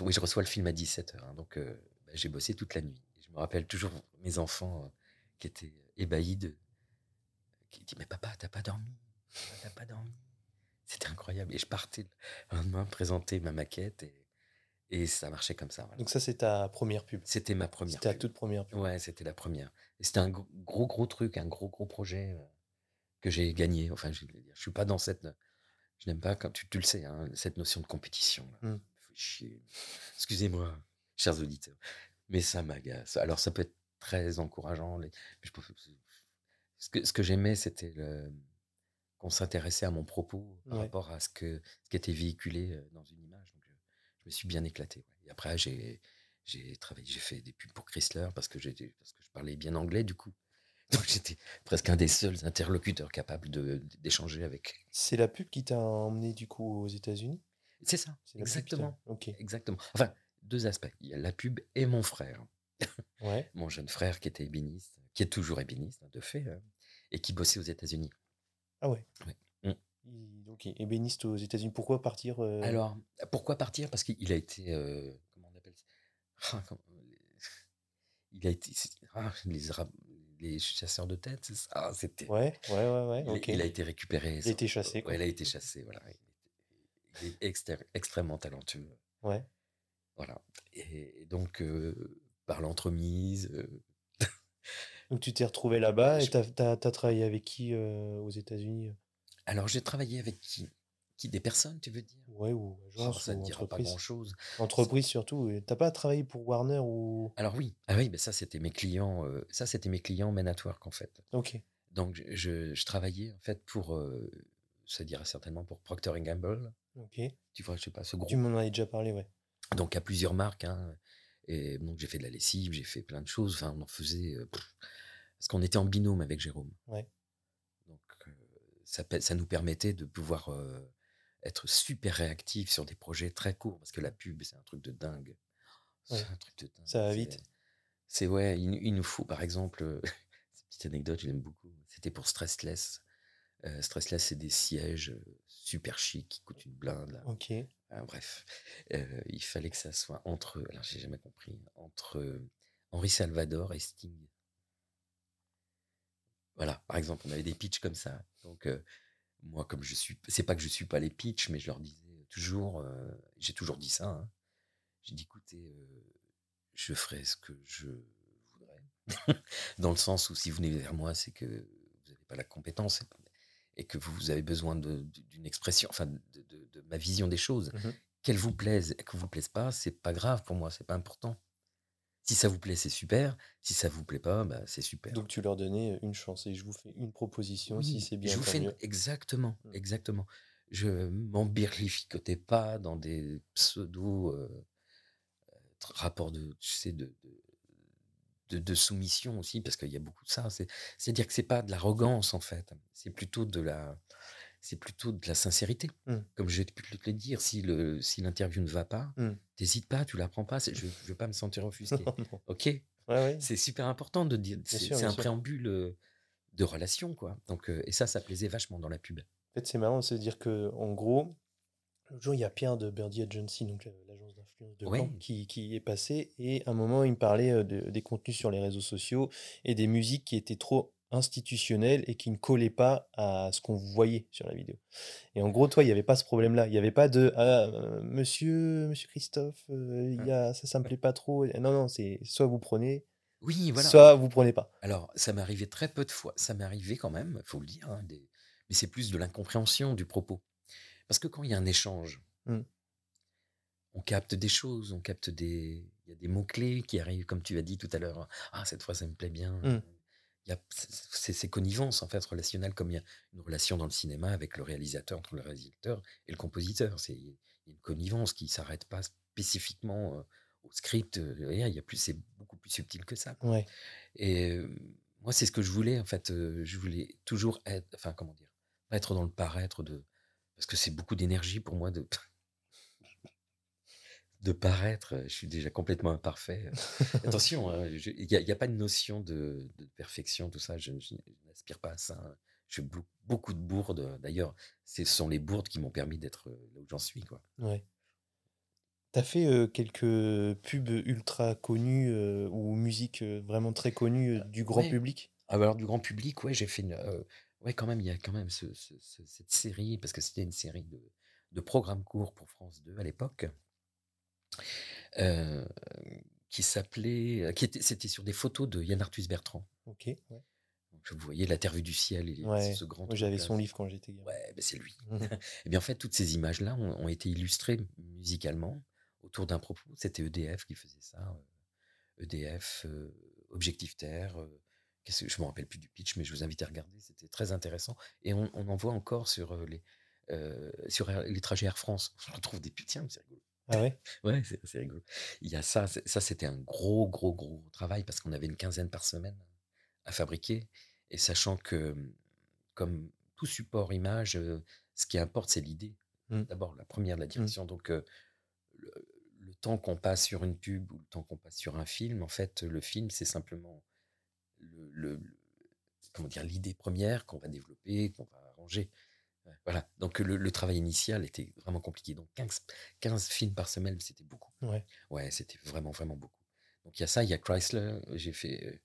Oui, je reçois le film à 17h. donc, euh, bah, j'ai bossé toute la nuit. Et je me rappelle toujours mes enfants euh, qui étaient ébahis de. qui disaient Mais papa, t'as pas dormi? T'as pas dormi? C'était incroyable. Et je partais le lendemain présenter ma maquette et, et ça marchait comme ça. voilà. Donc ça, c'est ta première pub. C'était ma première. C'était ta toute première pub. Ouais, c'était la première. Et c'était un gros, gros, gros truc, un gros, gros projet euh, que j'ai gagné. Enfin, je je suis pas dans cette. Je n'aime pas, quand tu, tu le sais, hein, cette notion de compétition. Mm. Excusez-moi, chers auditeurs. Mais ça m'agace. Alors, ça peut être très encourageant. les- je peux- Ce que, ce que j'aimais, c'était le- qu'on s'intéressait à mon propos par Ouais. rapport à ce, que, ce qui était véhiculé euh, dans une image. Donc, je, je me suis bien éclaté. Et après, j'ai j'ai travaillé, j'ai fait des pubs pour Chrysler parce que parce que je parlais bien anglais du coup. Donc j'étais presque un des seuls interlocuteurs capables d'échanger avec. C'est la pub qui t'a emmené du coup aux États-Unis? C'est ça, exactement, Ok. exactement. Enfin, deux aspects. Il y a la pub et mon frère, Ouais. mon jeune frère qui était ébéniste, qui est toujours ébéniste hein, de fait, hein, et qui bossait aux États-Unis. Ah ouais. Ouais. Il- Ok. Ébéniste aux États-Unis. Pourquoi partir euh, Alors, pourquoi partir? Parce qu'il a été, euh, comment on appelle ça? Ah, comment- Il a été, ah, les, Arabes- les chasseurs de tête, c'est ça Ah, C'était. Ouais, ouais, ouais, ouais. Il, a été récupéré. Il a été chassé, quoi. Ouais, il a été chassé, voilà. Il, est exter- extrêmement talentueux. Ouais. Voilà. Et, donc, euh, par l'entremise, euh, Donc tu t'es retrouvé là-bas et t'as- t'as travaillé avec qui euh, aux États-Unis? Alors j'ai travaillé avec qui? Qui Des personnes, tu veux dire? Ouais, ou Oh, agence Ça ne dira pas grand-chose. Entreprise surtout. T'as pas travaillé pour Warner ou Alors oui, ah oui, mais ça c'était mes clients. euh, ça c'était mes clients Men at Work en fait. Ok. Donc je, travaillais en fait pour, euh, ça dira certainement pour Procter Gamble. Ok. Tu vois, je sais pas, ce groupe. Tu m'en avais déjà parlé, ouais. Donc, à plusieurs marques. hein. Et donc, j'ai fait de la lessive, j'ai fait plein de choses. Enfin, on en faisait. euh, pff, parce qu'on était en binôme avec Jérôme. Ouais. Donc, euh, ça, ça nous permettait de pouvoir euh, être super réactifs sur des projets très courts. Parce que la pub, c'est un truc de dingue. C'est un truc de dingue. Ça va vite. C'est ouais, il, il nous faut, par exemple, euh, cette petite anecdote, je l'aime beaucoup. C'était pour Stressless. Euh, Stressless, c'est des sièges euh, super chics qui coûtent une blinde. là. Ok. Ah, bref, euh, il fallait que ça soit entre, alors j'ai jamais compris, entre Henri Salvador et Sting. Voilà, par exemple, on avait des pitchs comme ça. Donc, euh, moi, comme je suis, c'est pas que je suis pas les pitchs, mais je leur disais toujours, euh, j'ai toujours dit ça. hein. J'ai dit, écoutez, euh, je ferai ce que je voudrais. Dans le sens où si vous venez vers moi, c'est que vous n'avez pas la compétence et- que vous avez besoin d'une expression, enfin, de, de- de ma vision des choses Mhm. qu'elle vous plaise et que vous plaise pas, c'est pas grave pour moi, c'est pas important. Si ça vous plaît, c'est super. Si ça vous plaît pas, bah, c'est super. Donc tu leur donnais une chance et je vous fais une proposition Oui, si c'est bien. je vous fais mieux. exactement, Mm. exactement. Je m'embirlificotais pas dans des pseudo euh, rapports de, tu sais, de, de, de- de soumission aussi, parce qu'il y a beaucoup de ça. C'est, c'est-à-dire que c'est pas de l'arrogance en fait, c'est plutôt de la, c'est plutôt de la sincérité. Mm. Comme j'ai pu te le dire, si le, si l'interview ne va pas, Mm. t'hésites pas, tu la prends pas. Je, je veux pas me sentir offusqué. Ok, Ouais, ouais. c'est super important de dire. C'est, un sûr. préambule euh, de relation, quoi. Donc, euh, et ça, ça plaisait vachement dans la pub. En fait, c'est marrant de se dire que, en gros, l'autre jour, il y a Pierre de Birdie Agency, donc euh, l'agence d'influence de Ouais. Caen, qui, qui est passé. Et à un moment, il me parlait de- des contenus sur les réseaux sociaux et des musiques qui étaient trop institutionnelles et qui ne collaient pas à ce qu'on voyait sur la vidéo. Et en gros, toi, il n'y avait pas ce problème-là. Il n'y avait pas de ah, euh, Monsieur, Monsieur Christophe, euh, y a, ça, ça me plaît pas trop. Non, non, c'est soit vous prenez, Oui, voilà. soit vous prenez pas. Alors, ça m'est arrivé très peu de fois. Ça m'est arrivé quand même, il faut le dire, hein, des- mais c'est plus de l'incompréhension du propos. Parce que quand il y a un échange, Mm. on capte des choses, on capte des. Il y a des mots-clés qui arrivent, comme tu as dit tout à l'heure. Ah, cette fois, ça me plaît bien. Mmh. Il y a- C'est c'est connivence, en fait, relationnelle, comme il y a une relation dans le cinéma avec le réalisateur, entre le réalisateur et le compositeur. C'est une connivence qui s'arrête pas spécifiquement euh, au script. euh, Il y a plus, c'est beaucoup plus subtil que ça. Ouais. Et euh, moi, c'est ce que je voulais, en fait. euh, je voulais toujours être, enfin, comment dire, pas être dans le paraître de. Parce que c'est beaucoup d'énergie pour moi de. de paraître. Je suis déjà complètement imparfait. Attention, hein, il n'y a, pas de notion de, de perfection, tout ça. Je, je n'aspire pas à ça. hein. Je fais beaucoup de bourdes. D'ailleurs, ce sont les bourdes qui m'ont permis d'être euh, là où j'en suis. Quoi. Ouais. T'as fait euh, quelques pubs ultra connus euh, ou musique euh, vraiment très connue euh, du grand ouais. public? Ah bah alors du grand public, ouais, j'ai fait une, euh, ouais, quand même, il y a quand même ce- ce- ce- cette série, parce que c'était une série de, de programmes courts pour France 2 à l'époque, euh, qui s'appelait, qui était, c'était sur des photos de Yann Arthus Bertrand. Ok. Ouais. Donc, vous voyez La Terre vue du ciel et Ouais. ce grand Moi, j'avais son livre quand j'étais gamin. Ouais, ben c'est lui. Mhm. Et bien en fait, toutes ces images-là ont, ont été illustrées musicalement autour d'un propos. C'était EDF qui faisait ça. EDF, euh, Objectif Terre. euh, qu'est-ce que, je me rappelle plus du pitch, mais je vous invite à regarder. C'était très intéressant. Et on, on en voit encore sur les, euh, sur les trajets Air France. Je retrouve des putains, c'est rigolo. Ah ouais? Ouais, c'est rigolo. Il y a ça, ça c'était un gros, gros, gros travail parce qu'on avait une quinzaine par semaine à fabriquer. Et sachant que, comme tout support image, euh, ce qui importe, c'est l'idée. Mm. D'abord, la première de la direction. Donc, euh, le, le temps qu'on passe sur une pub ou le temps qu'on passe sur un film, en fait, le film, c'est simplement le, le- le- comment dire, l'idée première qu'on va développer, qu'on va arranger. Ouais, Voilà. Donc, le, le travail initial était vraiment compliqué. Donc, 15, 15 films par semaine, c'était beaucoup. Ouais. Ouais, c'était vraiment, vraiment beaucoup. Donc, il y a ça, il y a Chrysler. J'ai fait euh,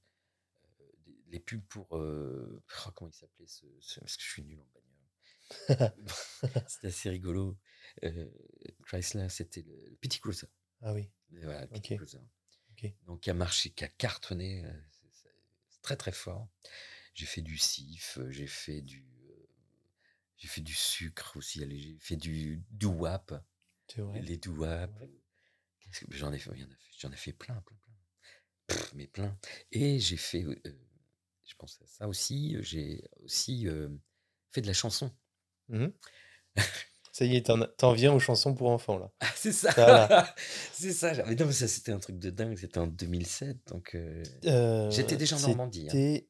les pubs pour. euh, oh, comment il s'appelait ce, ce- Parce que je suis nul en bagnole. c'était assez rigolo. Euh, Chrysler, c'était le, Petit Cruiser. Ah oui. Et voilà, le Petit. Cruiser. Ok. Donc, qui a marché, qui a cartonné. c'est- c'est c'est très, très fort. J'ai fait du sif, j'ai fait du. J'ai fait du sucre aussi, j'ai fait du vrai? les que- J'en ai, fait- j'en ai fait plein, plein, plein. Pff, mais plein. Et j'ai fait, euh, je pense à ça aussi, euh, j'ai aussi euh, fait de la chanson. Mhm. Ça y est, t'en, t'en viens aux chansons pour enfants, là. Ah, c'est ça, Voilà. c'est ça. Mais non, mais ça c'était un truc de dingue. C'était en 2007, donc euh, j'étais déjà en Normandie. hein. C'était.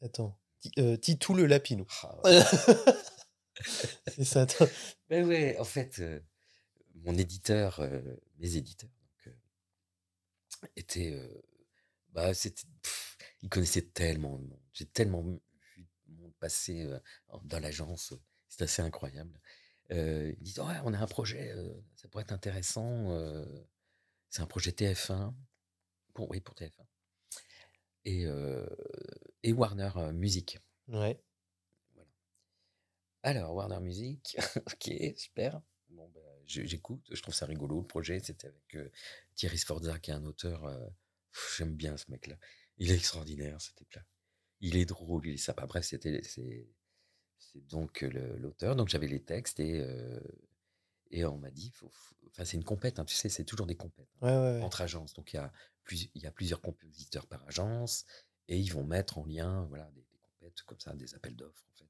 attends. Ti- Titou le Lapinou. Ah, ouais. C'est ça. attends. Ben ouais, en fait, euh, mon éditeur, euh, mes éditeurs, donc, euh, étaient, bah, c'était, pff, ils connaissaient tellement de monde. J'ai tellement vu de monde passer dans l'agence, c'est assez incroyable. Ils disent, ouais, on a un projet, ça pourrait être intéressant. c'est un projet TF1. Bon, oui, pour TF1. Et, et Warner Music. Ouais. Alors, Warner Music, ok, super. Bon, bah, j'écoute, je trouve ça rigolo. Le projet, c'était avec euh, Thierry Sforza, qui est un auteur. euh, J'aime bien ce mec-là. Il est extraordinaire, c'était plat. Il est drôle, il est sympa. Bref, c'était, c'est, donc l'auteur. Donc, j'avais les textes et, euh, et on m'a dit, faut, faut- enfin, c'est une compète, hein, tu sais, c'est toujours des compètes hein, Ouais, ouais, ouais. entre agences. Donc, il y a, plus, il y a plusieurs compositeurs par agence et ils vont mettre en lien voilà, des, des compètes comme ça, des appels d'offres, en fait.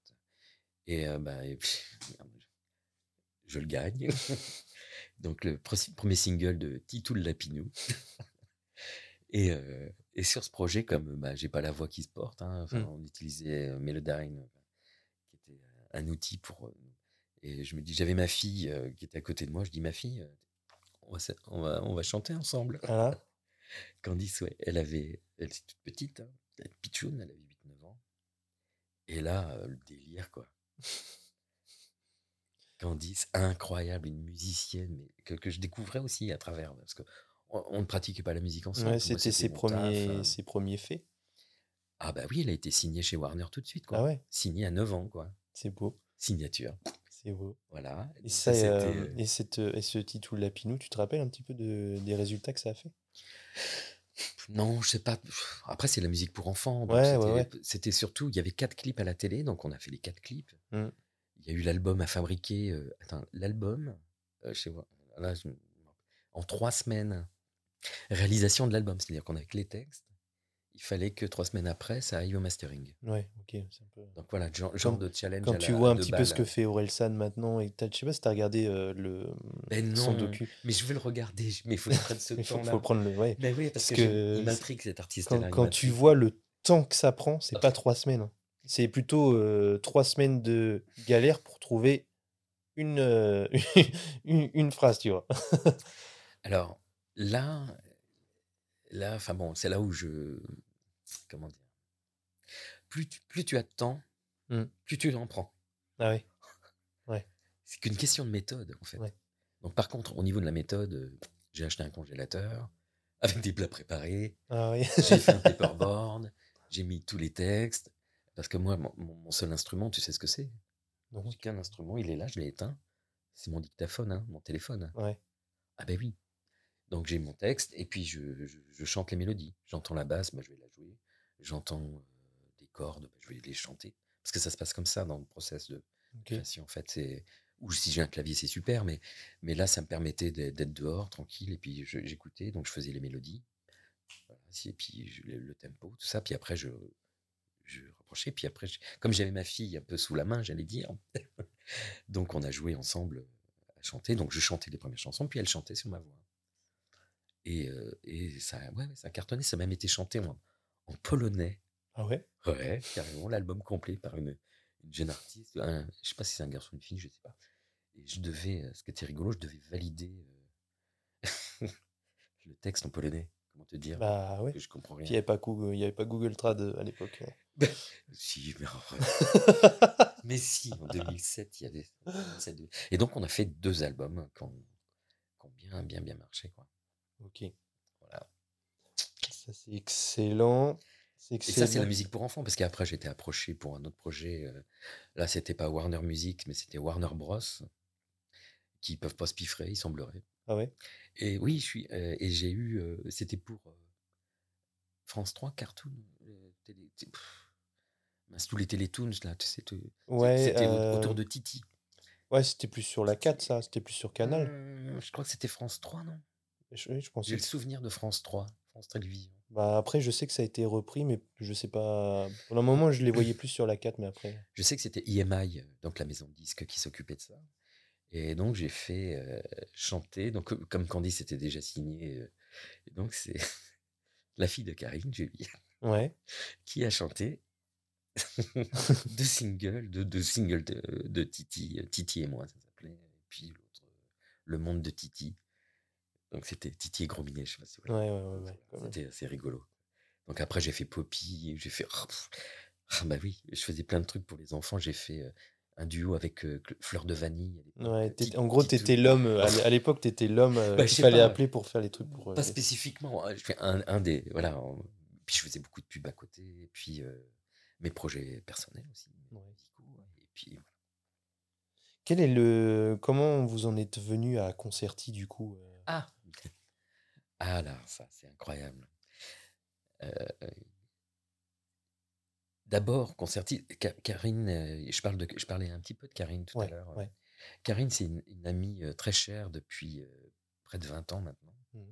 Et, euh, bah, et puis, je, le gagne. Donc, le pre- premier single de Titou le Lapinou. et, euh, et sur ce projet, comme bah, j'ai pas la voix qui se porte, hein, enfin, Mm. on utilisait Melodyne, euh, qui était euh, un outil pour. euh, et je me dis, j'avais ma fille qui était à côté de moi. Je dis, ma fille, on va, on va, on va chanter ensemble. Voilà. Candice, ouais, elle avait, elle était toute petite, hein, elle était pitchoune, elle avait 8-9 ans. Et là, le délire, quoi. Candice, incroyable, une musicienne, mais que, que je découvrais aussi à travers, parce que on, on ne pratiquait pas la musique ensemble. Ouais, c'était ses taf, premiers, hein. ses premiers faits. Ah bah oui, elle a été signée chez Warner tout de suite, quoi. Ah ouais, Signée à 9 ans, quoi. c'est beau. Signature, C'est beau. voilà. Et, ça, c'était, euh, euh, et, cette, et ce Titou le Lapinou, tu te rappelles un petit peu de, des résultats que ça a fait? Non, je sais pas. Après, c'est la musique pour enfants. Ouais, c'était, ouais, ouais. c'était surtout, il y avait quatre clips à la télé, donc on a fait les quatre clips. Mm. Il y a eu l'album à fabriquer. euh, attends, l'album, euh, je sais pas, là, je me- en trois semaines. Réalisation de l'album, c'est-à-dire qu'on avait que les textes. Il fallait que trois semaines après, ça aille au mastering. Ouais, ok. c'est un peu- Donc voilà, genre, de challenge. Quand tu la- vois un petit peu ce que fait Orelsan maintenant, et je sais pas si t'as regardé euh, le, Ben son non, docu. mais je vais le regarder, mais il faut prenne ce Il faut, temps-là. prendre le. Ouais. Ben oui, parce, Parce que, que il m'intrigue cet artiste-là. Quand, tu vois le temps que ça prend, c'est pas trois semaines. hein. C'est plutôt euh, trois semaines de galère pour trouver une, euh, une, une phrase, tu vois. Alors là, là, enfin bon, c'est là où je, comment dire, plus tu, plus tu as de temps, Mm. plus tu en prends. Ah oui. C'est qu'une question de méthode, en fait. Ouais. Donc, par contre, au niveau de la méthode, euh, j'ai acheté un congélateur avec des plats préparés, Ah oui. j'ai fait un paperboard, j'ai mis tous les textes. Parce que moi, mon, seul instrument, tu sais ce que c'est? Non. J'ai qu'un instrument, il est là, je l'ai éteint. C'est mon dictaphone, hein, mon téléphone. Ouais. Ah ben oui. Donc j'ai mon texte et puis je, je- je chante les mélodies. J'entends la basse, bah, je vais la jouer. J'entends euh, des cordes, bah, je vais les chanter. Parce que ça se passe comme ça dans le process de création. En fait, c'est ou si j'ai un clavier, c'est super, mais, mais là, ça me permettait d'être dehors, tranquille, et puis j'écoutais, donc je faisais les mélodies, et puis je- le, tempo, tout ça, puis après je, je rapprochais, puis après, je- comme j'avais ma fille un peu sous la main, j'allais dire, donc on a joué ensemble à chanter, donc je chantais les premières chansons, puis elle chantait sur ma voix. Et, euh, et ça, ouais, ça a cartonné, ça a même été chanté en, en polonais. Ah ouais? Ouais, carrément, l'album complet par une, une jeune artiste. Un, je sais pas si c'est un garçon ou une fille, je sais pas. Et je devais, euh, ce qui était rigolo, je devais valider euh, le texte en polonais. Comment te dire? Bah ouais. que je comprends Puis il rien. n'y avait, pas Google- il y avait pas Google Trad euh, à l'époque. Si, mais, en vrai. mais si, en 2007, il y avait. 2007, deux- Et donc, on a fait deux albums qui ont, qui ont bien, bien, bien marché. Quoi. ok. Ça, c'est excellent. Et ça, c'est la musique pour enfants, parce qu'après, j'ai été approché pour un autre projet. euh, là, c'était pas Warner Music, mais c'était Warner Bros. qui peuvent pas se piffrer, il semblerait. Ah ouais? Et oui, je suis. euh, et j'ai eu. euh, c'était pour France 3 Cartoon. télé, tous les Télétoons, là, tu sais. tout- Ouais, C'était euh, autour de Titi. Ouais, c'était plus sur la 4, ça. C'était plus sur Canal. Hum, je crois que c'était France 3, non? Je, je pense. J'ai le souvenir de France 3, France Télévisions. Bah, après, je sais que ça a été repris, mais je sais pas. Pour le moment, je les voyais plus sur la 4, mais après. Je sais que c'était EMI, euh, donc la maison de disques, qui s'occupait de ça. Et donc j'ai fait euh, chanter, donc euh, comme Candy c'était déjà signé, euh, donc c'est la fille de Karine, Julie, Ouais. qui a chanté deux singles, deux, deux singles de, de Titi, Titi et moi, ça s'appelait, et puis l'autre, Le Monde de Titi. Donc c'était Titi et Gros Minet, je sais pas si vous voyez. ouais. C'était assez rigolo. Donc après, j'ai fait Poppy, j'ai fait. Oh. Ah, bah oui, je faisais plein de trucs pour les enfants. J'ai fait euh, un duo avec euh, Fleur de Vanille. Ouais, euh, en gros, Titou. t'étais l'homme. euh, À l'é- à l'époque, t'étais l'homme euh, Bah, qu'il fallait pas. appeler pour faire les trucs pour. euh, Pas spécifiquement. hein, Je fais un, un des. Voilà. en- Puis je faisais beaucoup de pubs à côté. Et puis mes projets personnels aussi. Ouais. Et puis. Quel est le. Comment vous en êtes venu à Concerti, du coup Ah Ah là, ça, c'est incroyable. Euh, D'abord, Concerti, Ka- Karine, euh, je, parle de, je parlais un petit peu de Karine tout Ouais, à l'heure. euh, ouais. Karine, c'est une, une amie euh, très chère depuis euh, près de 20 ans maintenant. Mhm.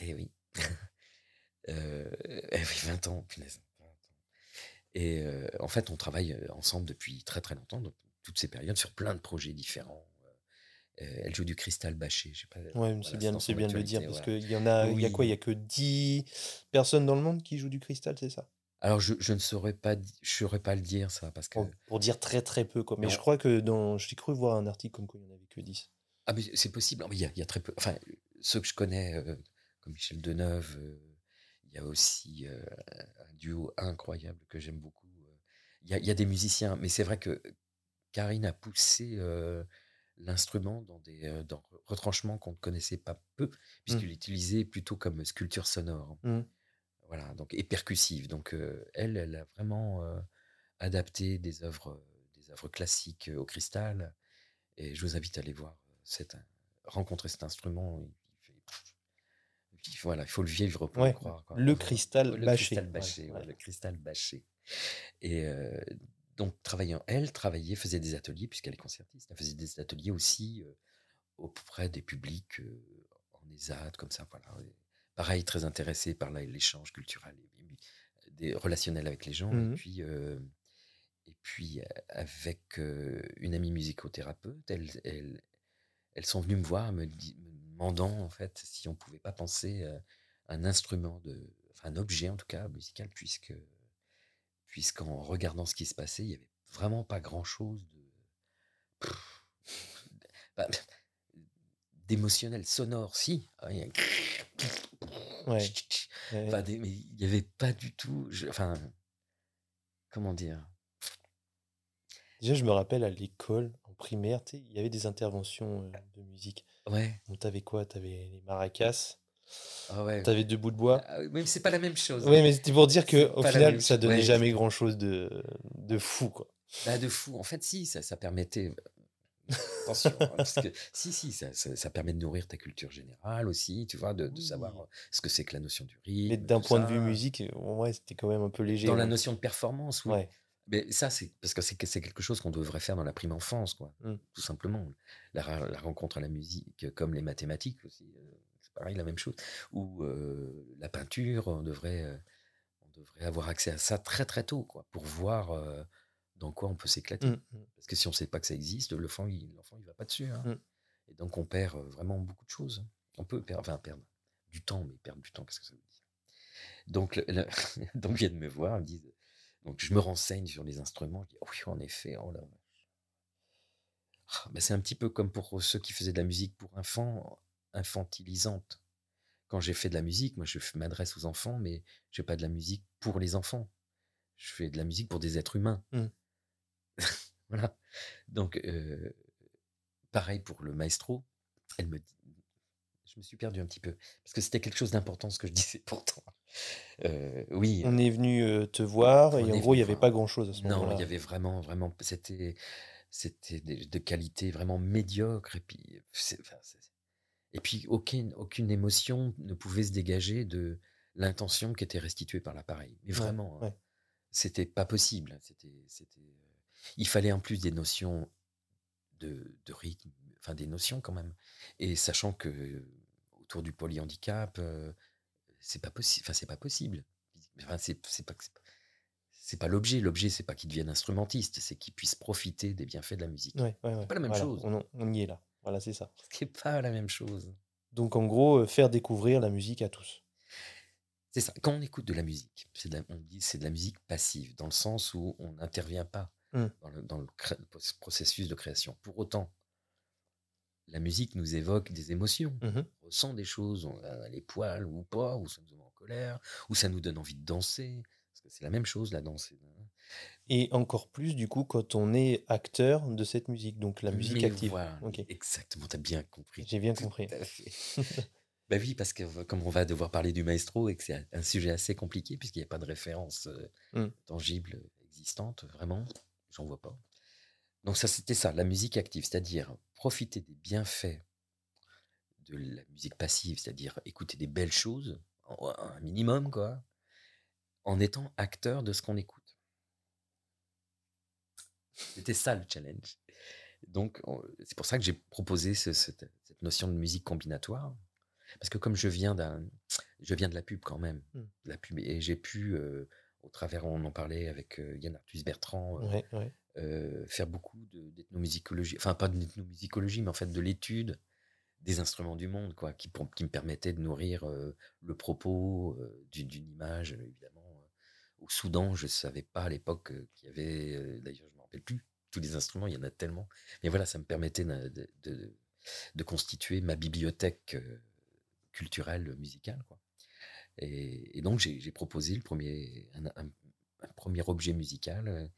Eh oui. Euh, eh oui, 20 ans, punaise. 20 ans. Et euh, en fait, on travaille euh, ensemble depuis très très longtemps, donc toutes ces périodes, sur plein de projets différents. Euh, elle joue du cristal bâché. Je sais pas, Ouais, c'est bien, c'est bien de le dire, parce qu'il y en a, il y a quoi? Il y a Oui. que 10 personnes dans le monde qui jouent du cristal, c'est ça? Alors, je, je ne saurais pas, je saurais pas le dire, ça, parce que. Pour, pour dire très très peu, quoi. Mais je crois que dans. J'ai cru voir un article comme quoi il n'y en avait que 10. Ah, mais c'est possible. Il y, a, il y a très peu. Enfin, ceux que je connais, euh, comme Michel Deneuve, euh, il y a aussi euh, un duo incroyable que j'aime beaucoup. Il y, a, il y a des musiciens, mais c'est vrai que Karine a poussé l'instrument dans des euh, dans retranchements qu'on ne connaissait pas peu, puisqu'il l'utilisait plutôt comme sculpture sonore. Mm. Voilà, donc et percussive. Donc euh, elle, elle a vraiment euh, adapté des œuvres, des œuvres classiques au cristal. Et je vous invite à aller voir cette, rencontrer cet instrument. Il voilà, il faut le vivre pour Ouais, le croire. quoi. le cristal le bâché. Cristal Ouais, bâché, ouais, ouais. le cristal bâché. Et euh, donc, travaillant, elle travaillait, faisait des ateliers, puisqu'elle est concertiste. Elle faisait des ateliers aussi euh, auprès des publics euh, en ESAT, comme ça, voilà. Et pareil, très intéressé par l'échange culturel, et- des relationnels avec les gens. Et puis, euh, et puis avec une amie musicothérapeute, elles, elles, elles sont venues me voir, me, me demandant en fait si on pouvait pas penser euh, un instrument de, enfin un objet en tout cas musical, puisque puisqu'en regardant ce qui se passait, il y avait vraiment pas grand chose de bah, d'émotionnel sonore, si. Ah, il y a- Ouais. Ouais. Enfin, des- mais il n'y avait pas du tout. je- enfin, comment dire? Déjà, je me rappelle à l'école, en primaire, il y avait des interventions de musique. Ouais. T'avais quoi? T'avais les maracas, Ah ouais. t'avais deux bouts de bois. Ah oui, mais c'est pas la même chose. Oui, mais c'était pour dire que au final, ça chose. donnait Ouais. jamais grand-chose de, de fou, quoi. Bah, de fou. En fait, si, ça, ça permettait. Attention, hein, parce que si, si, ça, ça, ça permet de nourrir ta culture générale aussi, tu vois, de, de savoir Oui. euh, ce que c'est que la notion du Mais rythme. d'un tout point de vue musique, euh, ouais, c'était quand même un peu léger. Dans la ouais. notion de performance, oui. Ouais. Mais ça, c'est parce que c'est que c'est quelque chose qu'on devrait faire dans la prime enfance, quoi. Mm. Tout simplement. La rencontre à la musique, comme les mathématiques aussi, euh, c'est pareil, la même chose. Ou euh, la peinture, on devrait, euh, on devrait avoir accès à ça très très tôt, quoi, pour voir euh, dans quoi on peut s'éclater. Mm, mm. Parce que si on ne sait pas que ça existe, l'enfant, il, l'enfant, il va pas dessus. hein. Mm. Et donc, on perd vraiment beaucoup de choses. On peut perdre, enfin, perdre du temps, mais perdre du temps, qu'est-ce que ça veut dire? Donc, le- le- donc, ils viennent me voir, ils me disent. Donc, je me renseigne sur les instruments. Je dis, oh oui, en effet, oh là. Ah, ben, c'est un petit peu comme pour ceux qui faisaient de la musique pour enfants, infantilisante. Quand j'ai fait de la musique, moi, je m'adresse aux enfants, mais je fais pas de la musique pour les enfants. Je fais de la musique pour des êtres humains. Mm. voilà. Donc, euh, pareil pour le maestro. Elle me dit, je me suis perdu un petit peu parce que c'était quelque chose d'important ce que je disais pourtant. Euh, oui. On est venu euh, te voir et en gros, il n'y avait pas grand-chose à ce Non, moment-là. il y avait vraiment, vraiment, c'était, c'était de, de qualité vraiment médiocre et puis, c'est- enfin, c'est- et puis aucune, aucune émotion ne pouvait se dégager de l'intention qui était restituée par l'appareil. Mais Ouais, vraiment, hein, ouais. c'était pas possible. C'était, c'était, il fallait en plus des notions de, de rythme, enfin des notions quand même. Et sachant que autour du polyhandicap, euh, c'est pas possible. Enfin, c'est pas possible. Enfin, c'est, c'est pas c'est pas, c'est l'objet. L'objet, c'est pas qu'il devienne instrumentiste, c'est qu'il puisse profiter des bienfaits de la musique. Ouais, ouais, ouais. pas la même Voilà, chose. On, on y est là. Voilà, c'est ça. Ce qui est pas la même chose. Donc, en gros, euh, faire découvrir la musique à tous. C'est ça. Quand on écoute de la musique, c'est de la- on dit c'est de la musique passive, dans le sens où on n'intervient pas Mm. dans, le, dans le cré- processus de création. Pour autant, la musique nous évoque des émotions. Mhm. On ressent des choses, on a les poils ou pas, ou ça nous met en colère, ou ça nous donne envie de danser. Parce que c'est la même chose, la danse. Et encore plus, du coup, quand on est acteur de cette musique, donc la musique Mais active. voilà. Exactement, tu as bien compris. J'ai bien Tout compris. à fait. bah oui, parce que euh, comme on va devoir parler du maestro et que c'est un- sujet assez compliqué, puisqu'il n'y a pas de référence euh, Mm. tangible existante, vraiment, j'en vois pas. Donc ça, c'était ça, la musique active, c'est-à-dire profiter des bienfaits de la musique passive, c'est-à-dire écouter des belles choses, un minimum, quoi, en étant acteur de ce qu'on écoute. C'était ça le challenge. Donc, on- c'est pour ça que j'ai proposé ce- cette, cette notion de musique combinatoire. Parce que comme je viens je viens de la pub quand même, Mm. de la pub, et j'ai pu, euh, au travers, on en parlait avec euh, Yann Arthus Bertrand, euh, Ouais, ouais. euh, faire beaucoup de- d'ethnomusicologie, enfin pas d'ethnomusicologie, mais en fait de l'étude des instruments du monde, quoi, qui, pour- qui me permettait de nourrir euh, le propos euh, d'une image, évidemment. Au Soudan, je ne savais pas à l'époque qu'il y avait, d'ailleurs, je me plus, tous les instruments, il y en a tellement. Mais voilà, ça me permettait de, de- constituer ma bibliothèque euh, culturelle, musicale, quoi. Et, donc, j'ai proposé le premier, un, un- un premier objet musical.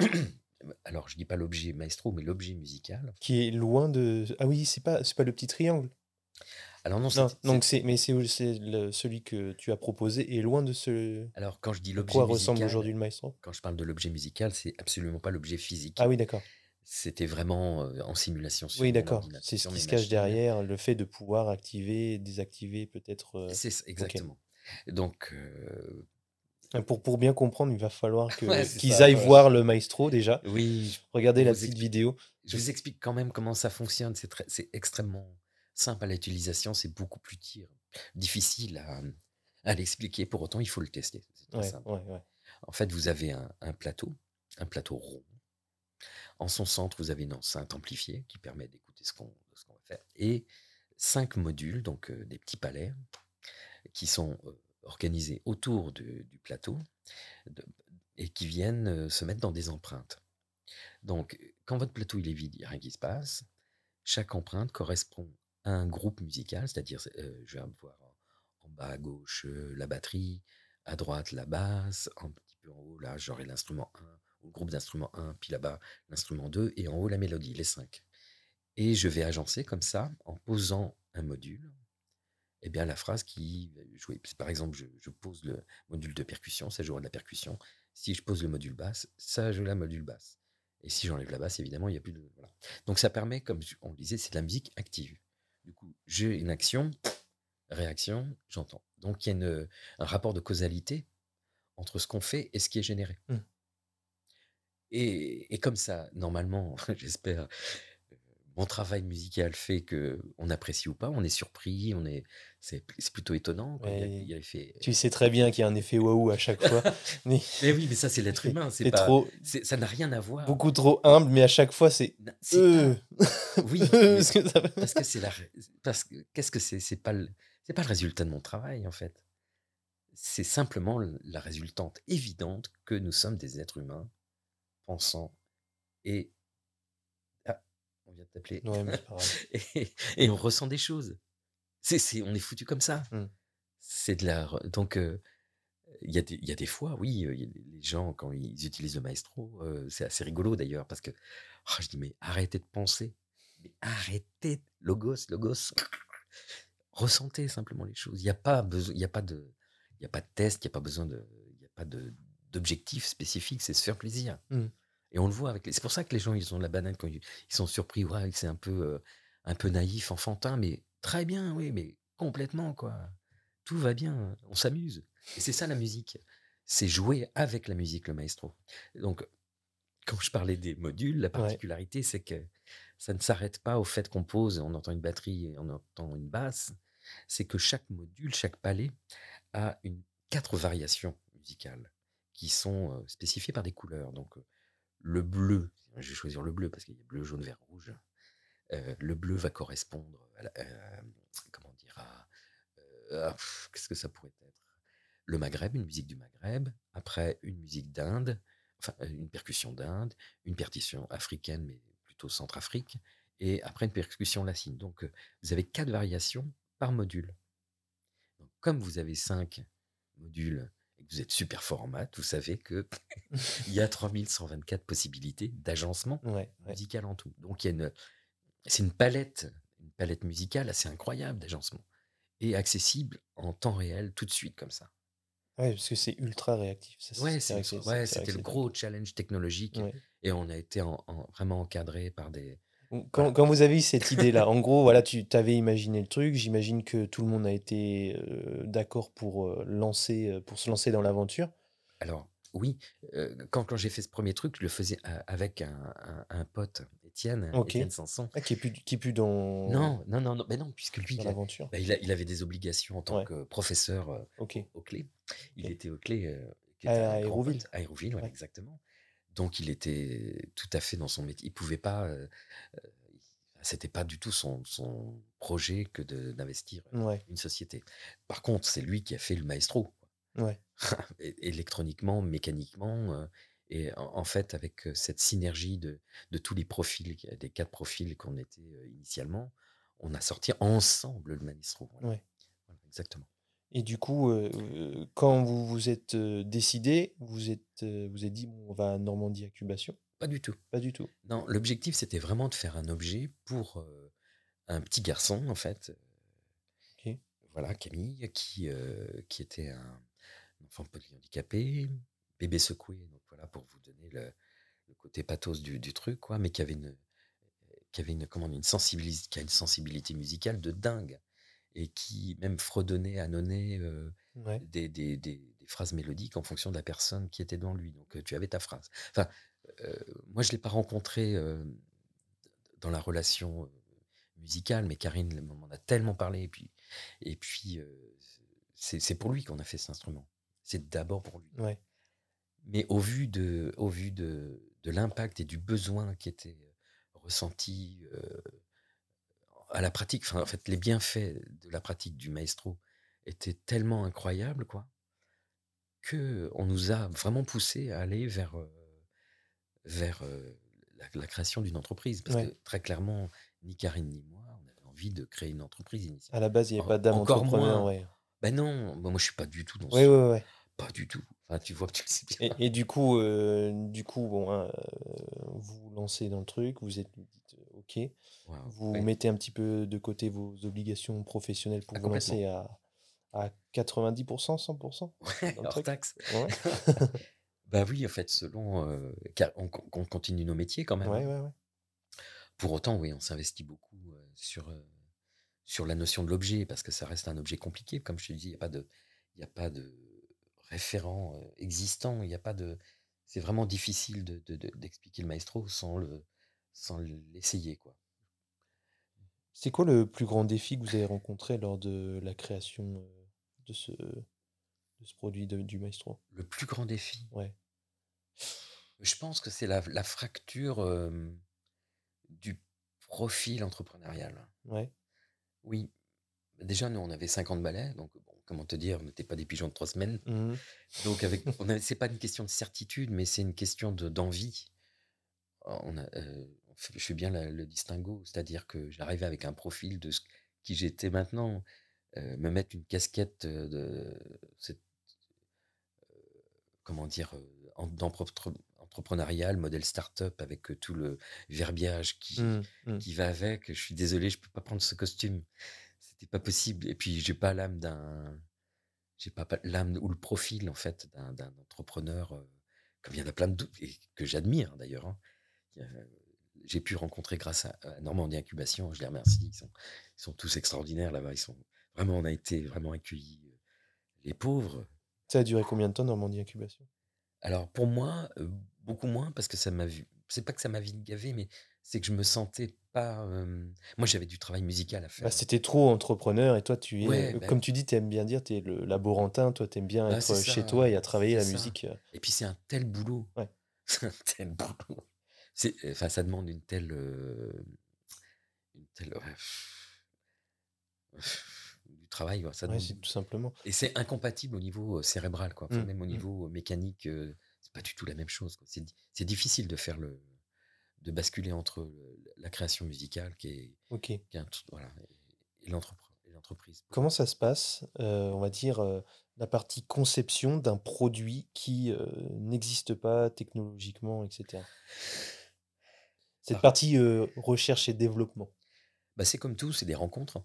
euh, alors, je dis pas l'objet maestro, mais l'objet musical. Qui est loin de. Ah oui, c'est pas, c'est pas le petit triangle? Alors non, Non, c'est- donc c'est- mais c'est, celui que tu as proposé est loin de ce. alors quand je dis l'objet quoi musical, ressemble aujourd'hui le maestro? quand je parle de l'objet musical, c'est absolument pas l'objet physique. Ah oui, d'accord. C'était vraiment euh, en simulation sur Oui, d'accord. C'est ce qui se cache derrière, le fait de pouvoir activer, désactiver peut-être. euh, C'est exactement. Donc, euh, Pour, pour bien comprendre, il va falloir Ouais, qu'ils aillent ouais. voir le maestro déjà. oui, Regardez la petite vidéo. je vous explique quand même comment ça fonctionne. C'est extrêmement simple à l'utilisation, c'est beaucoup plus difficile à, à l'expliquer. Pour autant, il faut le tester. Ouais, ouais, ouais. En fait, vous avez un, un plateau, un plateau rond. En son centre, vous avez une enceinte amplifiée qui permet d'écouter ce qu'on va faire. Et cinq modules, donc euh, des petits palais, qui sont euh, organisés autour de- du plateau de- et qui viennent euh, se mettre dans des empreintes. Donc, quand votre plateau il est vide, il n'y a rien qui se passe. Chaque empreinte correspond un groupe musical, c'est-à-dire, euh, je vais avoir en, en bas à gauche euh, la batterie, à droite la basse, un petit peu en haut, là, j'aurai l'instrument 1, ou le groupe d'instruments 1, puis là-bas l'instrument 2, et en haut la mélodie, les 5. Et je vais agencer comme ça, en posant un module, eh bien, la phrase qui jouer. Par exemple, je, je pose le module de percussion, ça jouera de la percussion. Si je pose le module basse, ça joue la module basse. Et si j'enlève la basse, évidemment, il n'y a plus de. Voilà. Donc ça permet, comme on le disait, c'est de la musique active. Du coup, j'ai une action, réaction, j'entends. Donc il y a une- un rapport de causalité entre ce qu'on fait et ce qui est généré. Mm. Et, et comme ça, normalement, j'espère, mon travail musical fait que on apprécie ou pas, on est surpris, on est, c'est plutôt étonnant. quoi. Il y a- Ouais. il y a l'effet- Tu sais très bien qu'il y a un effet waouh à chaque fois. Mais Mais oui, mais ça c'est l'être humain, c'est pas, trop, ça n'a rien à voir. beaucoup trop humble, mais à chaque fois, c'est. Euh, pas- oui, parce que ça- parce que c'est la, parce que qu'est-ce que c'est? C'est pas le, c'est pas le résultat de mon travail en fait. C'est simplement la résultante évidente que nous sommes des êtres humains pensants et on vient de t'appeler Ouais, et, et on ressent des choses. C'est, on est foutu comme ça. Mm. C'est de la. Donc, euh, il y, a des- il y a des fois, oui, euh, y a les gens, quand ils utilisent le maestro, euh, c'est assez rigolo d'ailleurs, parce que oh, je dis, mais arrêtez de penser. Mais arrêtez, logos, logos. Ressentez simplement les choses. Il n'y a pas besoin, il y a pas de, y a pas de test, il n'y a pas besoin de, il n'y a pas de, d'objectif spécifique, c'est se faire plaisir. Mm. Et on le voit avec les... C'est pour ça que les gens, ils ont de la banane quand ils, ils sont surpris. Ouais, c'est un peu, euh, un peu naïf, enfantin, mais très bien, oui, mais complètement, quoi. Tout va bien, on s'amuse. Et c'est ça la musique. C'est jouer avec la musique, le maestro. Donc, quand je parlais des modules, la particularité, c'est que ça ne s'arrête pas au fait qu'on pose, on entend une batterie et on entend une basse. C'est que chaque module, chaque palais a une, quatre variations musicales qui sont euh, spécifiées par des couleurs. Donc, euh, le bleu, je vais choisir le bleu parce qu'il y a bleu, jaune, vert, rouge. Euh, le bleu va correspondre à, la- euh, comment dire, à, euh, pff, qu'est-ce que ça pourrait être? Le Maghreb, une musique du Maghreb. Après, une musique d'Inde, enfin, une percussion d'Inde, une percussion africaine, mais plutôt Centrafrique. Et après, une percussion latine. Donc, vous avez quatre variations par module. Donc, comme vous avez cinq modules vous êtes super fort en maths, vous savez que il y a 3124 possibilités d'agencement Ouais, ouais. musical en tout. Donc il y a une, c'est une palette, une palette musicale assez incroyable d'agencement et accessible en temps réel tout de suite comme ça. Ouais, parce que c'est ultra réactif. ça, c'est- Ouais, c'était le gros challenge technologique et on a été en- en- vraiment encadré par des. Quand, vous avez eu cette idée-là, en gros, voilà, tu t'avais imaginé le truc. J'imagine que tout le monde a été euh, d'accord pour euh, lancer, euh, pour se lancer dans l'aventure. Alors oui, euh, quand, quand j'ai fait ce premier truc, je le faisais avec un, un- un pote, Étienne, Ok. Étienne Sanson. Ah, qui est plus, qui est plus dans, Non, non, non, non, mais non, puisque lui, il, a- bah, il a- il avait des obligations en tant Ouais. que professeur euh, Ok. au clé. Il était au clé. qui À était Aéroville. pote. À Aéroville, ouais, Ouais. exactement. Donc il était tout à fait dans son métier. Il pouvait pas. euh, c'était pas du tout son, son projet que d'investir Ouais, une société. Par contre, c'est lui qui a fait le maestro, ouais. électroniquement, mécaniquement. euh, et en, en fait, avec cette synergie de, de tous les profils, des quatre profils qu'on était initialement, on a sorti ensemble le maestro. Voilà. Ouais. Voilà, exactement. Et du coup, euh, euh, quand vous vous êtes euh, décidé, vous êtes, vous êtes dit, bon, on va à Normandie Incubation. Pas du tout. Pas du tout. Non, l'objectif, c'était vraiment de faire un objet pour euh, un petit garçon, en fait. Ok. Voilà, Camille, qui, euh, qui était un, un enfant polyhandicapé, bébé secoué, donc voilà, pour vous donner le, le côté pathos du, du truc, quoi, mais qui avait une, qui avait une, comment, une, sensibilité, qui a une sensibilité musicale de dingue, et qui même fredonnait, annonnait euh, Ouais. des, des, des- des phrases mélodiques en fonction de la personne qui était devant lui. Donc tu avais ta phrase. Enfin, euh, moi je ne l'ai pas rencontré euh, dans la relation euh, musical, mais Karine m'en a tellement parlé. Et puis, et puis c'est pour lui qu'on a fait cet instrument. C'est d'abord pour lui. Ouais. Mais au vu de, au vu de, de l'impact et du besoin qui était ressenti à la pratique, enfin, en fait, les bienfaits de la pratique du maestro étaient tellement incroyables, quoi, que on nous a vraiment poussé à aller vers, euh, vers euh, la, création d'une entreprise. Parce que très clairement, ni Karine ni moi, on avait envie de créer une entreprise initiale. À la base, il n'y avait pas d'âme Encore entrepreneur. moins. Ouais. Ben non, ben moi je suis pas du tout dans Ouais, ce... ouais. Pas du tout. Enfin, tu vois tu le sais bien. Et, et du coup, euh, du coup bon, hein, euh, vous vous lancez dans le truc, vous êtes OK, vous ouais. mettez un petit peu de côté vos obligations professionnelles pour Ah, vous lancer à, à 90%, 100% Ouais, hors taxe. Ouais, Bah oui, en fait, selon... euh, car on, on continue nos métiers quand même. hein. Pour autant, oui, on s'investit beaucoup euh, sur, euh, sur la notion de l'objet, parce que ça reste un objet compliqué. Comme je te dis, il n'y a pas de, y a pas de référent euh, existant, il n'y a pas de... C'est vraiment difficile de- de- de- d'expliquer le maestro sans le sans l'essayer, quoi. C'est quoi le plus grand défi que vous avez rencontré lors de la création euh, de ce, de ce produit de- du Maestro? Le plus grand défi, Ouais. je pense que c'est la, la fracture euh, du profil entrepreneurial. Ouais. Oui, déjà, nous, on avait 50 balais, donc bon, comment te dire, on n'était pas des pigeons de trois semaines. Mhm. Donc, avec, on c'est pas une question de certitude, mais c'est une question de, d'envie. On a, euh, je fais bien la- le distinguo, c'est-à-dire que j'arrivais avec un profil de ce qui j'étais maintenant, euh, me mettre une casquette euh, de cette, euh, comment dire, entrepreneurial, modèle start-up avec tout le verbiage qui, Mhm. Mhm. qui va avec. Je suis désolé, je peux pas prendre ce costume. C'était pas possible. Et puis j'ai pas l'âme d'un, j'ai pas l'âme ou le profil en fait d'un entrepreneur euh, comme il y en a plein de et que j'admire d'ailleurs. hein. J'ai pu rencontrer grâce à, à Normandie Incubation. Je les remercie. Ils sont, ils sont tous extraordinaires là-bas. Ils sont vraiment, on a été vraiment accueillis. euh, Les pauvres. Ça a duré combien de temps, Normandie Incubation? Alors pour moi, euh, beaucoup moins parce que ça m'a vu. C'est pas que ça m'a vite gavé, mais c'est que je me sentais pas. euh, Moi, j'avais du travail musical à Bah, faire. c'était trop entrepreneur et toi, tu es, Ouais, euh, bah, comme tu dis, tu aimes bien dire, tu es le laborantin, toi, tu aimes bien bah, être chez ça, toi et à travailler la ça. musique. Et puis c'est un tel boulot. Ouais. C'est un tel boulot. C'est, enfin, ça demande une telle, euh, une telle, du travail. quoi. Ça Ouais, demande- c'est tout simplement. Et c'est incompatible au niveau euh, cérébral, quoi. Enfin, Mm, même au mm. niveau euh, mécanique, euh, c'est pas du tout la même chose. C'est, di- c'est difficile de faire le, de basculer entre la création musicale qui est, Ok. qui est un tr- voilà, et, l'entreprise. Comment ça se passe, euh, on va dire, euh, la partie conception d'un produit qui euh, n'existe pas technologiquement, etc. Cette Ah. partie euh, recherche et développement. Bah, c'est comme tout, c'est des rencontres.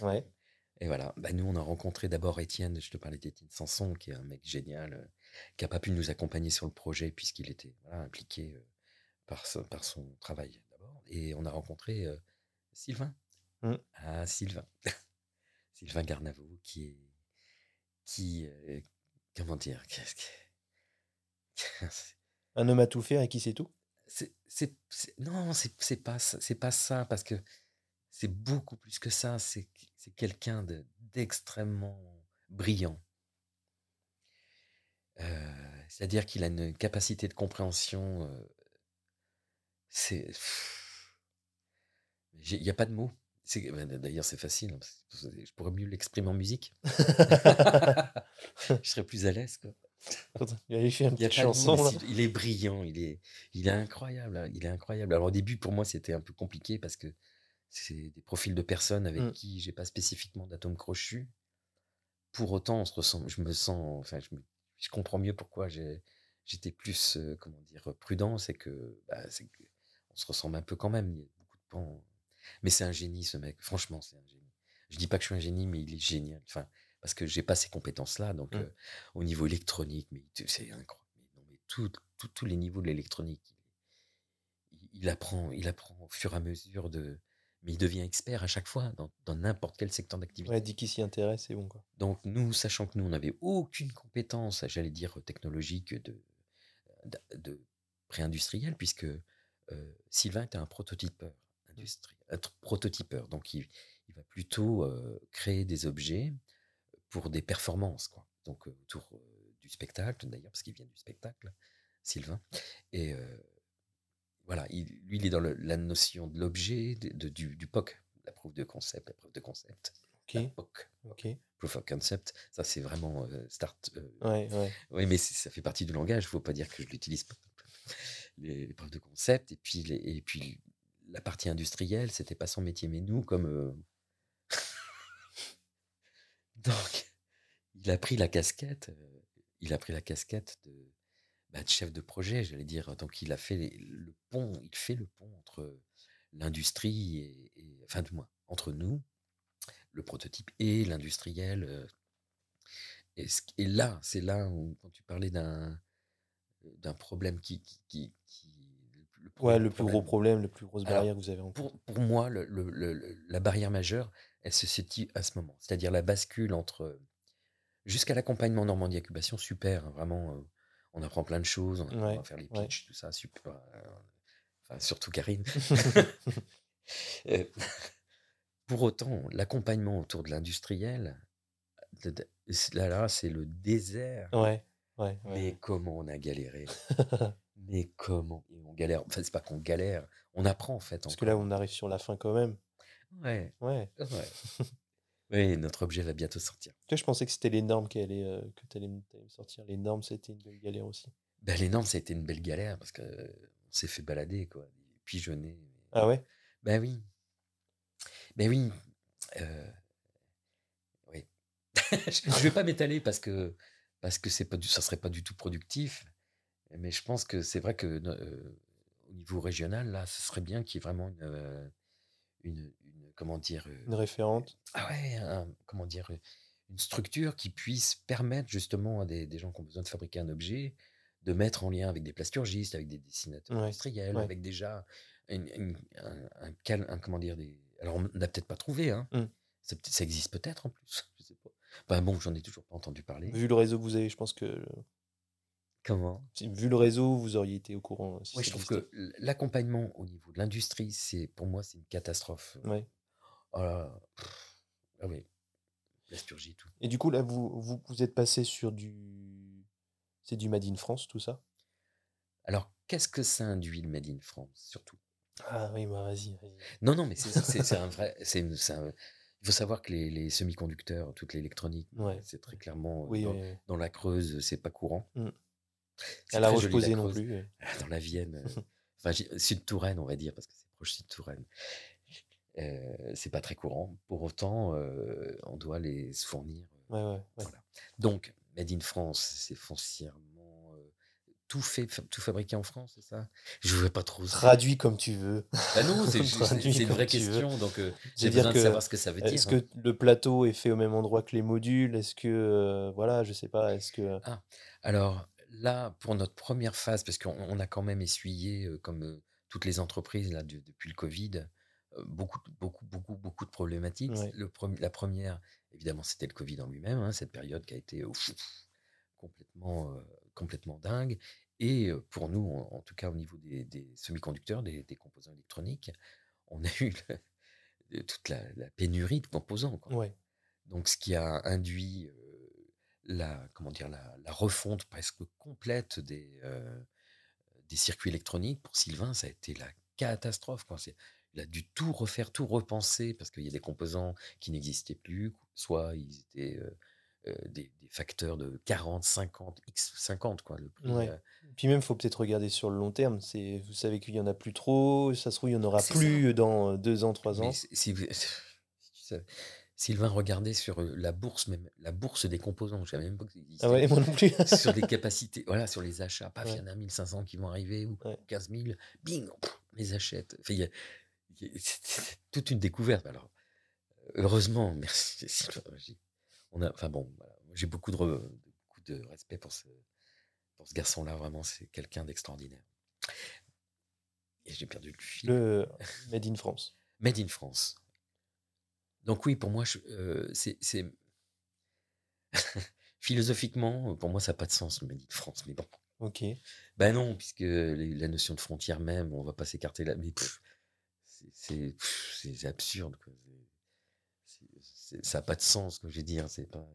Ouais. Et voilà, bah, nous on a rencontré d'abord Étienne, je te parlais d'Étienne Sanson, qui est un mec génial, euh, qui n'a pas pu nous accompagner sur le projet puisqu'il était voilà, impliqué euh, par, son, par son travail d'abord. Et on a rencontré Sylvain. Mm. Ah, Sylvain. Sylvain Garnavo, qui est. Qui. comment dire Un homme à tout faire et qui sait tout. C'est, non, c'est, c'est pas ça, c'est pas ça parce que c'est beaucoup plus que ça. C'est, c'est quelqu'un de, d'extrêmement brillant. Euh, c'est-à-dire qu'il a une capacité de compréhension. euh, c'est, il n'y a pas de mots. Ben, d'ailleurs, c'est facile. hein, Je pourrais mieux l'exprimer en musique. Je serais plus à l'aise. Il avait fait une petite chanson. là. est brillant, il est, il est incroyable, hein, il est incroyable. Alors au début, pour moi, c'était un peu compliqué parce que c'est des profils de personnes avec Mm. qui j'ai pas spécifiquement d'atomes crochus. Pour autant, on se ressent, je me sens, enfin, je, me- je comprends mieux pourquoi j'étais plus, euh, comment dire, prudent, c'est que, bah, c'est que on se ressemble un peu quand même. Il y a beaucoup de pans. Mais c'est un génie, ce mec. Franchement, c'est un génie. Je dis pas que je suis un génie, mais il est génial. Enfin, parce que j'ai pas ces compétences-là. Donc, Mm. euh, au niveau électronique, mais c'est incroyable. Non, mais tous les niveaux de l'électronique, il, il apprend, il apprend au fur et à mesure de. Mais il devient expert à chaque fois dans n'importe quel secteur d'activité. Ouais, dit qu'il s'y intéresse, c'est bon quoi. Donc, nous, sachant que nous, on n'avait aucune compétence, j'allais dire technologique, de, de, de pré-industriel, puisque euh, Sylvain était un prototypeur, un industrie, être prototypeur. Donc, il, il va plutôt euh, créer des objets pour des performances, quoi. Donc, euh, autour euh, du spectacle, d'ailleurs, parce qu'il vient du spectacle, Sylvain. Et euh, voilà, il- lui, il est dans le- la notion de l'objet, du, du POC, la preuve de concept, la preuve de concept. La Ok, POC, ok. proof of concept, ça c'est vraiment euh, start. euh, Ouais, ouais. oui, mais ça fait partie du langage, il ne faut pas dire que je l'utilise pas. Les, les preuves de concept, et puis, les- et puis la partie industrielle, c'était pas son métier, mais nous, comme. euh, Donc, il a pris la casquette, il a pris la casquette de, bah, de chef de projet, j'allais dire. Donc, il a fait le pont, il fait le pont entre l'industrie et, et- enfin, du moins, entre nous, le prototype et l'industriel. et, là, c'est là où, quand tu parlais d'un d'un problème qui, qui, qui- qui- le Ouais, le plus gros problème, la plus grosse Alors, barrière que vous avez en pour, pour moi, le- le- la barrière majeure, elle se situe à ce moment. C'est-à-dire la bascule entre. Jusqu'à l'accompagnement Normandie Incubation, super, hein, vraiment. euh, on apprend plein de choses, on, Ouais, va faire les ouais. pitchs, tout ça, super. euh, enfin, surtout Karine. Euh, pour autant, l'accompagnement autour de l'industriel, là, là c'est le désert. Ouais, ouais, Mais comment on a galéré? Mais comment? On galère. Enfin, c'est pas qu'on galère, on apprend en fait. Parce que là, on arrive sur la fin quand même. Ouais. Ouais. Ouais. Oui, notre objet va bientôt sortir. Tu vois, je pensais que c'était les normes qui allaient, euh, que tu allais, me sortir. Les normes, c'était une belle galère aussi. Ben, les normes, ça a été une belle galère parce que euh, on s'est fait balader, quoi. Pigeonner. Ah ouais? Ben oui. Ben oui. Euh, oui. je vais pas m'étaler parce que parce que pas du, ça serait pas du tout productif. Mais je pense que c'est vrai que euh, au niveau régional, là, ce serait bien qu'il y ait vraiment une, une, une- comment dire, euh, Une référente. ah ouais, un- comment dire, une structure qui puisse permettre justement à des, des gens qui ont besoin de fabriquer un objet de mettre en lien avec des plasturgistes, avec des dessinateurs Ouais, industriels, ouais. avec déjà une- une- un, un un- comment dire, des... Alors, on n'a peut-être pas trouvé, hein. Mm. Ça, existe peut-être en plus, je sais pas. Enfin bon, j'en ai toujours pas entendu parler. Vu le réseau que vous avez, je pense que. Comment? Vu le réseau, vous auriez été au courant. euh, Si Moi, je trouve que l'accompagnement au niveau de l'industrie, c'est pour moi, c'est une catastrophe. Ouais. Oh là, pff, ah oui, plasturgie, tout. Et du coup, là, vous, vous, vous êtes passé sur du. C'est du Made in France, tout ça? Alors, qu'est-ce que ça induit le Made in France, surtout? Ah oui, bah vas-y, vas-y. Non, non, mais c'est un vrai. un- il faut savoir que les, les semi-conducteurs, toute l'électronique, Ouais. c'est très clairement Oui, dans, oui, oui. dans la Creuse, c'est pas courant. Mm. C'est À la très joli, Roche-Posay non plus. euh. Dans la Vienne, euh, enfin Sud-Touraine, on va dire, parce que c'est proche Sud-Touraine. Euh, c'est pas très courant. Pour autant, euh, on doit les fournir. Ouais, ouais, ouais. Voilà. Donc, Made in France, c'est foncièrement euh, tout fait, fa- tout fabriqué en France, c'est ça? Je ne pas trop. Traduit comme tu veux. Bah non, c'est une vraie veux. question, donc j'ai besoin de que, savoir ce que ça veut dire. Est-ce hein. que le plateau est fait au même endroit que les modules? Est-ce que. voilà, je sais pas. Est-ce que. Ah, alors là, pour notre première phase, parce qu'on on a quand même essuyé, comme toutes les entreprises là, de- depuis le Covid, beaucoup, beaucoup, beaucoup, beaucoup de problématiques. Ouais. Le premi- la première, évidemment, c'était le Covid en lui-même, hein, cette période qui a été ouf, complètement, euh, complètement dingue. Et pour nous, en, en tout cas au niveau des, des semi-conducteurs, des, des composants électroniques, on a eu le- toute la, la pénurie de composants. quoi. Ouais. Donc, ce qui a induit la, comment dire, la, la refonte presque complète des, euh, des circuits électroniques, pour Sylvain, ça a été la catastrophe. Quoi. Il a dû tout refaire, tout repenser, parce qu'il y a des composants qui n'existaient plus, soit ils étaient euh, euh, des, des facteurs de 40, 50, x 50, quoi, le prix. Ouais. euh, Puis même, faut peut-être regarder sur le long terme. C'est, vous savez qu'il y en a plus trop. Ça se trouve, il y en aura ça. plus dans deux ans, trois ans. si, si vous- si tu savais- Sylvain regardait sur la bourse, même la bourse des composants, je savais même pas que ça existait. Ah ouais, moi non plus. sur les capacités, voilà, sur les achats. Paf, il y en a 1500 qui vont arriver ou Ouais. 15 000, bing, pff, on les achète. Enfin, y a- y a- c'est toute une découverte. Alors, heureusement, merci. Sylvain, j'ai- On a, enfin bon, voilà, j'ai beaucoup de, re- beaucoup de respect pour ce, pour ce garçon-là. Vraiment, c'est quelqu'un d'extraordinaire. Et j'ai perdu le fil. Le Made in France. Made in France. Donc oui, pour moi, euh, c'est c'est- philosophiquement, pour moi, ça n'a pas de sens le Made in France. Mais bon, Ok. ben non, puisque les- la notion de frontière même, on va pas s'écarter là. Mais c'est- c'est c'est absurde. Quoi. C'est- c'est- ça n'a pas de sens, que je veux dire. C'est pas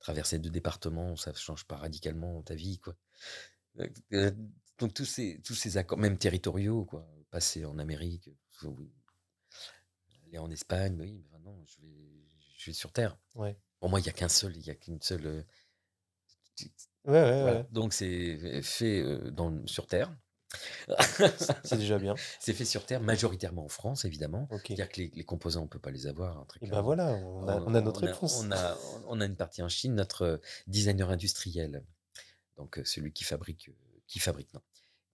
traverser deux départements, ça change pas radicalement ta vie, quoi. Euh, euh, Donc tous ces tous ces accords, même territoriaux, quoi, passer en Amérique, oui, aller en Espagne, oui, non, je vais je vais sur Terre. Ouais. Pour moi, il y a qu'un seul, il y a qu'une seule. euh, Ouais, ouais, voilà. ouais. Donc c'est fait euh, dans sur Terre. C'est déjà bien. C'est fait sur Terre, majoritairement en France, évidemment. Ok. C'est-à-dire que les, les composants, on peut pas les avoir. Et ben voilà, on a, on a notre réponse. On a, on a une partie en Chine, notre euh, designer industriel, donc celui qui fabrique, qui fabrique, non,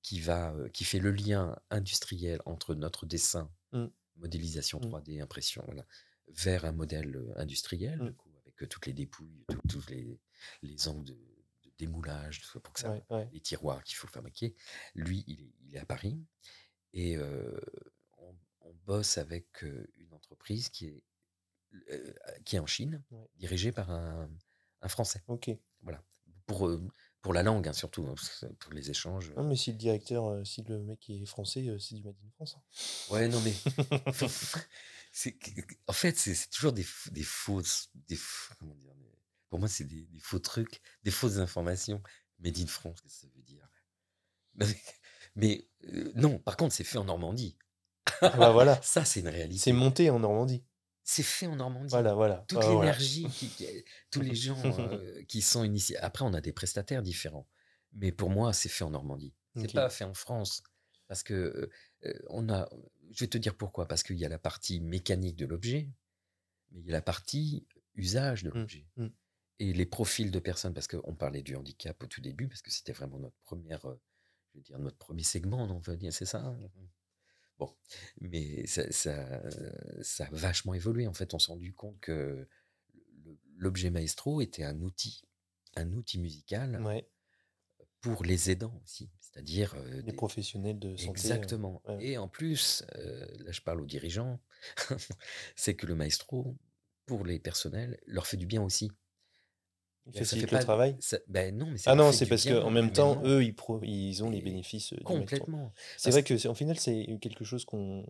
qui va, qui fait le lien industriel entre notre dessin, Mm. modélisation Mm. 3D, impression, voilà, vers un modèle euh, industriel, Mm. du coup, avec euh, toutes les dépouilles, tous les, les angles de, de démoulage, pour que ça, Ouais, ouais. les tiroirs qu'il faut fabriquer. Lui, il est, il est à Paris et euh, on, on bosse avec une entreprise qui est, euh, qui est en Chine, Ouais. dirigée par un, un Français. Ok. Voilà. Pour, pour la langue, hein, surtout, hein, pour les échanges. Non, mais si le directeur, si le mec est français, c'est du Made in France. hein. Ouais, non, mais. en fait, c'est toujours des, fausses. Des, comment dire, pour moi, c'est des, des faux trucs, des fausses informations. Made in France, qu'est-ce que ça veut dire? Mais, mais, euh, non, par contre, c'est fait en Normandie. Ah bah voilà, Ça, c'est une réalité. c'est monté en Normandie. C'est fait en Normandie. Voilà, voilà. Toute Ah, voilà. l'énergie, qui- qui- tous les gens euh, qui sont initiés. Après, on a des prestataires différents. Mais pour moi, c'est fait en Normandie. C'est Ok. pas fait en France. Parce que euh, on a. Je vais te dire pourquoi. Parce qu'il y a la partie mécanique de l'objet, mais il y a la partie usage de Mm, l'objet. mm. Et les profils de personnes, parce qu'on parlait du handicap au tout début, parce que c'était vraiment notre première, euh, je veux dire, notre premier segment, on va dire, c'est ça. hein? Bon, mais ça, ça, ça a vachement évolué. En fait, on s'est rendu compte que l'objet maestro était un outil, un outil musical Ouais, pour les aidants aussi, c'est-à-dire euh, les des- professionnels de santé. euh, Exactement. ouais. Et en plus, euh, là je parle aux dirigeants, c'est que le maestro, pour les personnels, leur fait du bien aussi. Ça fait le pas- travail? ça- ben non, mais Ah non, c'est parce qu'en même temps, eux, ils, pro- ils ont les bénéfices. Complètement. C'est vrai que en final, c'est quelque chose qu'on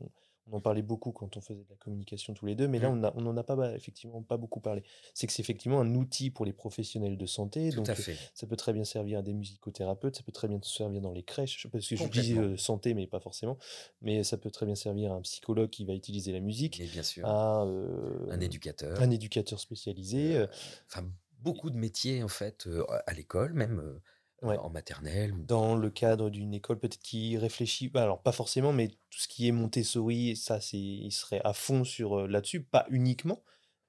on en parlait beaucoup quand on faisait de la communication tous les deux, mais là, Mm. on n'en a pas effectivement pas beaucoup parlé. C'est que c'est effectivement un outil pour les professionnels de santé. Tout donc, à euh, fait. ça peut très bien servir à des musicothérapeutes, ça peut très bien servir dans les crèches, parce que je dis euh, santé, mais pas forcément. Mais ça peut très bien servir à un psychologue qui va utiliser la musique, bien sûr, à euh, un éducateur. un éducateur spécialisé. euh, Enfin, beaucoup de métiers en fait, à l'école, même Ouais. en maternelle. ou- dans le cadre d'une école peut-être qui réfléchit, bah, alors pas forcément, mais tout ce qui est Montessori, ça, c'est, il serait à fond sur là-dessus, pas uniquement.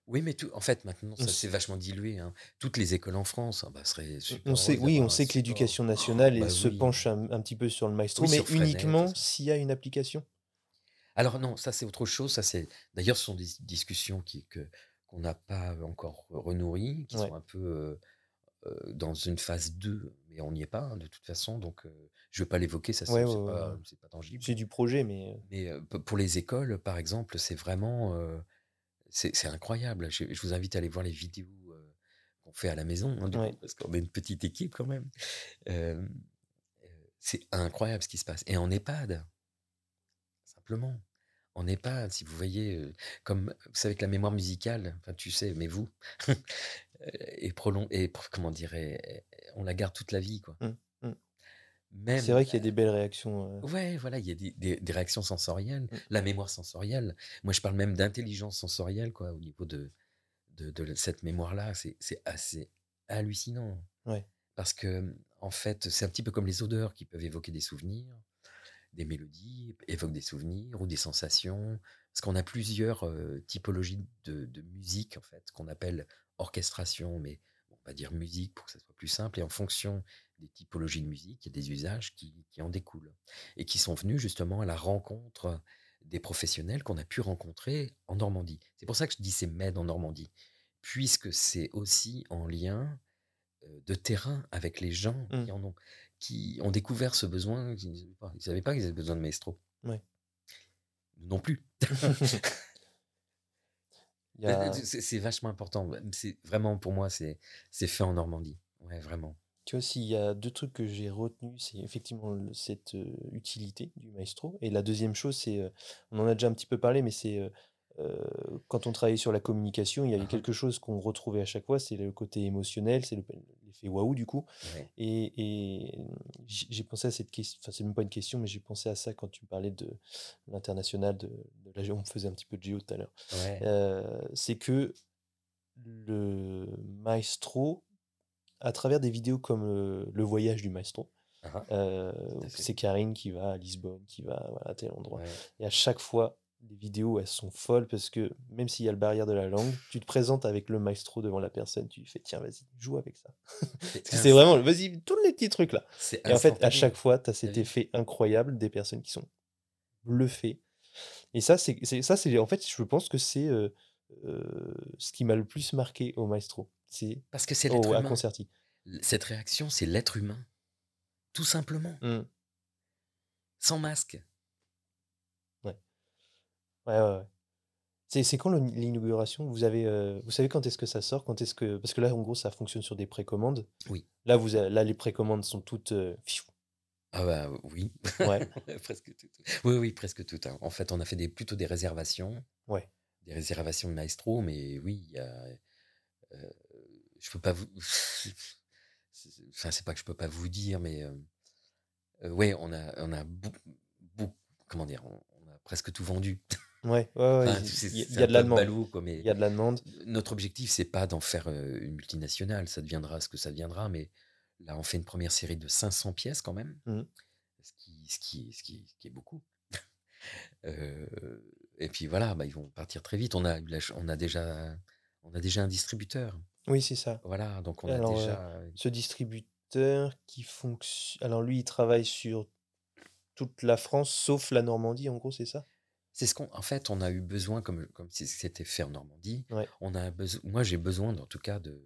Oui, mais tout, en fait, maintenant, ça s'est vachement dilué. hein. Toutes les écoles en France hein, bah, seraient super On sait, oui, on sait que l'éducation nationale Bah se oui. penche un, un petit peu sur le maestro, Oui, mais Freinet, uniquement s'il y a une application. Alors non, ça c'est autre chose. Ça c'est d'ailleurs ce sont des discussions qui que qu'on n'a pas encore renourries, qui Ouais. sont un peu euh, dans une phase 2, mais on n'y est pas hein, de toute façon. Donc euh, je vais pas l'évoquer, ça c'est Ouais, c'est ouais, ouais, pas, ouais. pas tangible. C'est du projet, mais Mais euh, pour les écoles, par exemple, c'est vraiment euh, c'est incroyable. Je, je vous invite à aller voir les vidéos qu'on fait à la maison, hein, coup, parce qu'on est une petite équipe quand même. C'est incroyable ce qui se passe. Et en EHPAD, simplement. En EHPAD, si vous voyez, euh, comme vous savez que la mémoire musicale, enfin tu sais, mais vous, euh, est prolong, et comment dirais, on la garde toute la vie, quoi. Mm, mm. Même, c'est vrai qu'il y a des belles réactions. euh, Ouais, voilà, il y a des, des- des réactions sensorielles, Mm. la mémoire sensorielle. Moi, je parle même d'intelligence sensorielle, quoi, au niveau de, de, de cette mémoire-là. C'est c'est assez hallucinant. Ouais. Parce que, en fait, c'est un petit peu comme les odeurs qui peuvent évoquer des souvenirs, des mélodies, évoquent des souvenirs ou des sensations. Parce qu'on a plusieurs euh, typologies de, de musique, en fait, qu'on appelle orchestration, mais on va dire musique pour que ça soit plus simple. Et en fonction des typologies de musique, il y a des usages qui, qui en découlent et qui sont venus justement à la rencontre des professionnels qu'on a pu rencontrer en Normandie. C'est pour ça que je dis c'est MED en Normandie, puisque c'est aussi en lien de terrain avec les gens qui en ont, qui ont découvert ce besoin. Ils ne savaient pas, qu'ils avaient besoin de maestro. Ouais. Non plus. A- C'est vachement important. C'est vraiment pour moi, c'est c'est fait en Normandie. Ouais, vraiment. Tu vois, s'il y a deux trucs que j'ai retenus, c'est effectivement le- cette euh, utilité du maestro. Et la deuxième chose, c'est, euh, on en a déjà un petit peu parlé, mais c'est euh, euh, quand on travaillait sur la communication, il y avait ah. quelque chose qu'on retrouvait à chaque fois, c'est le côté émotionnel, c'est le- l'effet waouh du coup. Ouais. Et, et j'ai pensé à cette question, enfin c'est même pas une question, mais j'ai pensé à ça quand tu parlais de l'international, de, de la géo, on faisait un petit peu de géo tout à l'heure. Ouais. Euh, c'est que le maestro, à travers des vidéos comme euh, Le voyage du maestro, Ah ah. euh, c'est Karine qui va à Lisbonne, qui va voilà, à tel endroit. Ouais. Et à chaque fois, les vidéos, elles sont folles parce que même s'il y a le barrière de la langue, tu te présentes avec le maestro devant la personne, tu lui fais tiens, vas-y, joue avec ça. C'est vraiment, vas-y, tous les petits trucs là. Et en fait, à chaque fois, tu as cet effet incroyable des personnes qui sont bluffées. Et ça, c'est ça, c'est en fait, je pense que c'est euh, euh, ce qui m'a le plus marqué au maestro. C'est Parce que c'est l'être à humain. Concerti. Cette réaction, c'est l'être humain. Tout simplement. Mm. Sans masque. Ouais, ouais, ouais. C'est c'est quand le- l'inauguration? Vous avez, euh, vous savez quand est-ce que ça sort? Quand est-ce que parce que là, en gros, ça fonctionne sur des précommandes. Oui. Là, vous a- là, les précommandes sont toutes. euh. Ah bah oui. Ouais, presque tout. Oui, oui, presque tout. hein. En fait, on a fait des, plutôt des réservations. ouais. Des réservations de maestro, mais oui, il y a, euh, je peux pas vous. c'est- Enfin, c'est pas que je peux pas vous dire, mais euh, euh, ouais, on a, on a bou- bou- comment dire, on, on a presque tout vendu. Ouais, ouais, ouais, Enfin, il y, a de la demande. ballot, quoi, mais Il y a de la demande. notre objectif, c'est pas d'en faire euh, une multinationale, ça deviendra ce que ça deviendra, mais là, on fait une première série de 500 pièces quand même, Mhm. ce qui, ce qui, ce qui, ce qui est beaucoup. Euh, et puis voilà, bah, ils vont partir très vite. On a, on déjà, on a déjà un distributeur. Oui, c'est ça. Voilà, donc on a Alors, euh, déjà. ce distributeur qui fonctionne. Alors, lui, il travaille sur toute la France, sauf la Normandie, en gros, c'est ça? C'est ce qu'on, en fait, on a eu besoin, comme, comme si c'était fait en Normandie, Ouais, on a besoin, moi j'ai besoin, en tout cas, de,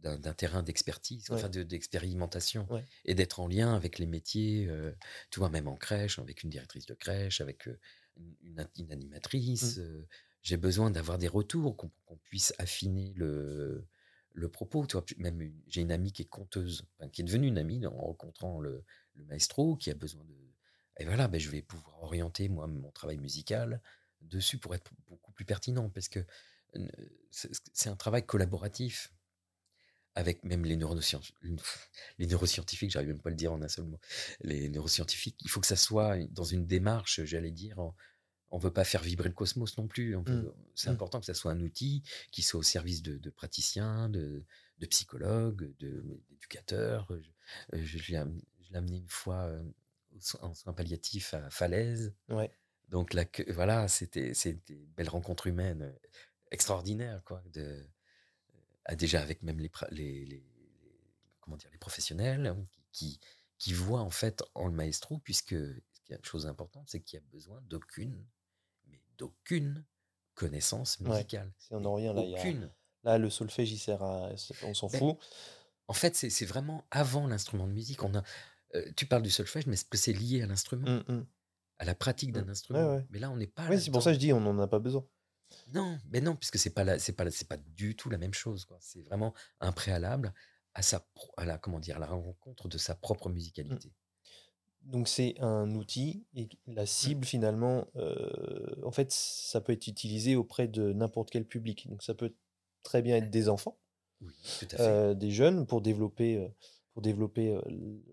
d'un, d'un terrain d'expertise, ouais, enfin de, d'expérimentation, ouais. et d'être en lien avec les métiers, euh, tu vois, même en crèche, avec une directrice de crèche, avec euh, une, animatrice. euh, j'ai besoin d'avoir des retours, qu'on, qu'on puisse affiner le, le propos. Tu vois, même une- j'ai une amie qui est conteuse, enfin, qui est devenue une amie en rencontrant le, le maestro, qui a besoin de. Et voilà, ben, je vais pouvoir orienter moi mon travail musical dessus pour être beaucoup plus pertinent, parce que c'est un travail collaboratif avec même les neurosciences, les neuroscientifiques, j'arrive même pas à le dire en un seul mot. Les neuroscientifiques, il faut que ça soit dans une démarche, j'allais dire, en- on veut pas faire vibrer le cosmos non plus. on veut- Mm. C'est Mm. important que ça soit un outil qui soit au service de, de praticiens, de, de psychologues, de- d'éducateurs. Je, euh, je, je l'ai amené une fois euh, en soins palliatifs à Falaise. Ouais. Donc là, que, voilà, c'était c'était une belle rencontre humaine euh, extraordinaire, quoi. De, ah, déjà avec même les, comment dire, les professionnels hein, qui, qui, voient en fait en le maestro, puisque ce qui est une chose importante, c'est qu'il y a besoin d'aucune, mais d'aucune connaissance Ouais. musicale. C'est en Mais Orient, là, y a... aucune. là, le solfège, il sert à. On s'en Ben, fout. en fait, c'est c'est vraiment avant l'instrument de musique. On a, euh, tu parles du solfège, mais est-ce que c'est lié à l'instrument, Mm, mm, à la pratique mm. d'un Ouais, instrument ouais. Mais là, on n'est pas Ouais, c'est pour ça que je dis, on n'en a pas besoin. Non, mais non, puisque c'est pas c'est pas c'est pas du tout la même chose. C'est vraiment un préalable à sa, à la, comment dire, à la rencontre de sa propre Mm. musicalité. Donc c'est un outil et la cible finalement, euh, en fait, ça peut être utilisé auprès de n'importe quel public. Donc ça peut très bien être des enfants, Oui, tout à fait. euh, des jeunes pour développer, pour développer euh,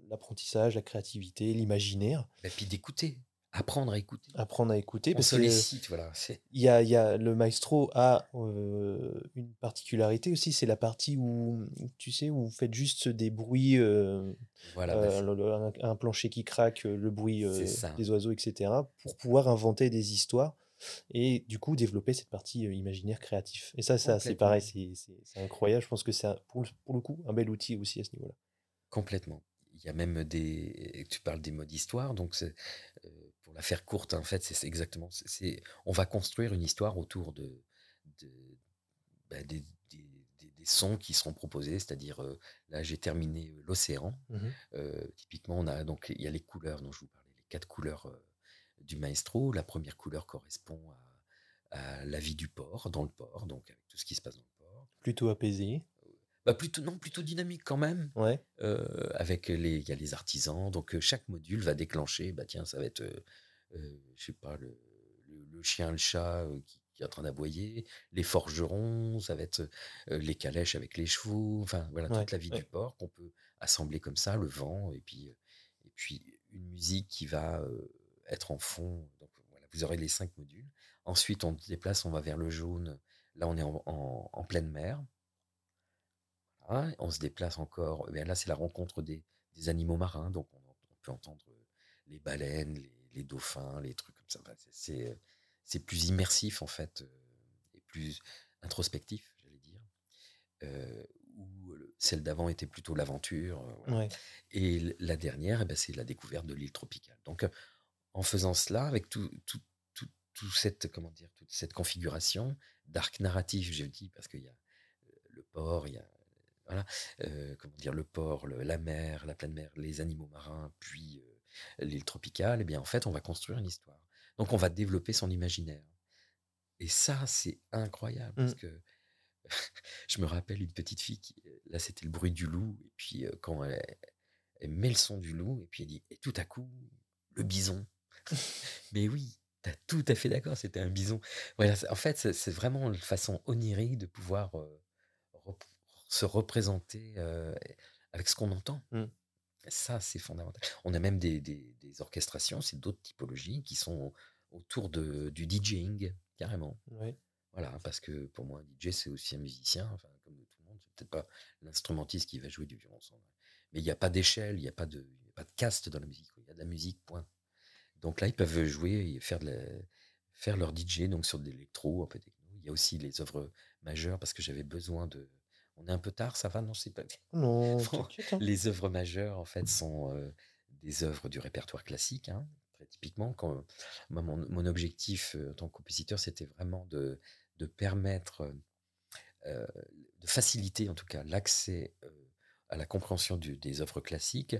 l'apprentissage, la créativité, l'imaginaire, Et puis d'écouter, apprendre à écouter. apprendre à écouter On parce que sollicite, voilà. il y a, il y a le maestro a euh, une particularité aussi, c'est la partie où tu sais où vous faites juste des bruits, euh, Voilà, bah, euh, c'est le- le- un, un plancher qui craque, le bruit des oiseaux, etc., pour pouvoir inventer des histoires et du coup développer cette partie euh, imaginaire créatif. Et ça, ça c'est pareil, c'est incroyable. Je pense que c'est pour le coup un bel outil aussi à ce niveau-là. Complètement. Il y a même des. Tu parles des modes histoire, donc euh, pour la faire courte, en fait, c'est exactement. c'est- on va construire une histoire autour de, de- bah, des, des- des- des sons qui seront proposés, c'est-à-dire euh, là j'ai terminé euh, l'océan. Euh, typiquement, on a donc il y a les couleurs dont je vous parlais, les quatre couleurs du maestro. La première couleur correspond à, à la vie du port, dans le port, donc avec tout ce qui se passe dans le port. Plutôt apaisé. Bah plutôt non, plutôt dynamique quand même. Ouais. Euh, avec les, il y a les artisans, donc euh, chaque module va déclencher. Bah tiens, ça va être, euh, je sais pas, le, le- le chien, le chat qui, qui est en train d'aboyer, les forgerons, ça va être les calèches avec les chevaux. Enfin voilà, Ouais, toute la vie ouais. du porc qu'on peut assembler comme ça, le vent et puis et puis une musique qui va être en fond. Donc voilà, vous aurez les cinq modules. Ensuite, on se déplace, on va vers le jaune. Là, on est en, en- en pleine mer. On se déplace encore. Eh bien là, c'est la rencontre des, des animaux marins. Donc, on, on peut entendre les baleines, les, les dauphins, les trucs comme ça. Enfin, c'est- c'est euh, c'est plus immersif, en fait, euh, et plus introspectif, j'allais dire. Euh, où le- celle d'avant était plutôt l'aventure. euh, voilà. Ouais. Et la dernière, eh c'est la découverte de l'île tropicale. Donc, euh, en faisant cela, avec tout, tout, tout, tout cette, comment dire, toute cette configuration d'arc narratif, je dis, parce qu'il y a euh, le port, il y a voilà, euh, comment dire, le port, le- la mer, la pleine mer, les animaux marins, puis euh, l'île tropicale, eh bien, en fait, on va construire une histoire. Donc, on va développer son imaginaire. Et ça, c'est incroyable, parce Mm. que je me rappelle une petite fille qui, là, c'était le bruit du loup, et puis euh, quand elle, elle met le son du loup, et puis elle dit, et tout à coup, le bison. Mais oui, t'as tout à fait d'accord, c'était un bison. Voilà, en fait, c'est vraiment une façon onirique de pouvoir se représenter euh, avec ce qu'on entend. Mm. Ça, c'est fondamental. On a même des, des- des orchestrations, c'est d'autres typologies qui sont autour de, du DJing, carrément. Voilà, parce que pour moi, un DJ, c'est aussi un musicien, enfin, comme tout le monde. C'est peut-être pas l'instrumentiste qui va jouer du violoncelle. Mais il n'y a pas d'échelle, il n'y a, pas de- y a pas de caste dans la musique. Il y a de la musique, point. Donc là, ils peuvent jouer et faire, de la- faire leur DJ donc sur de l'électro, un peu techno. Il y a aussi les œuvres majeures, parce que j'avais besoin de. On est un peu tard, ça va Non, c'est pas. Non, Bon, hein. Les œuvres majeures, en fait, sont euh, des œuvres du répertoire classique. hein, très typiquement, quand, moi, mon, mon objectif euh, en tant que compositeur, c'était vraiment de, de permettre, euh, de faciliter en tout cas l'accès à la compréhension du- des œuvres classiques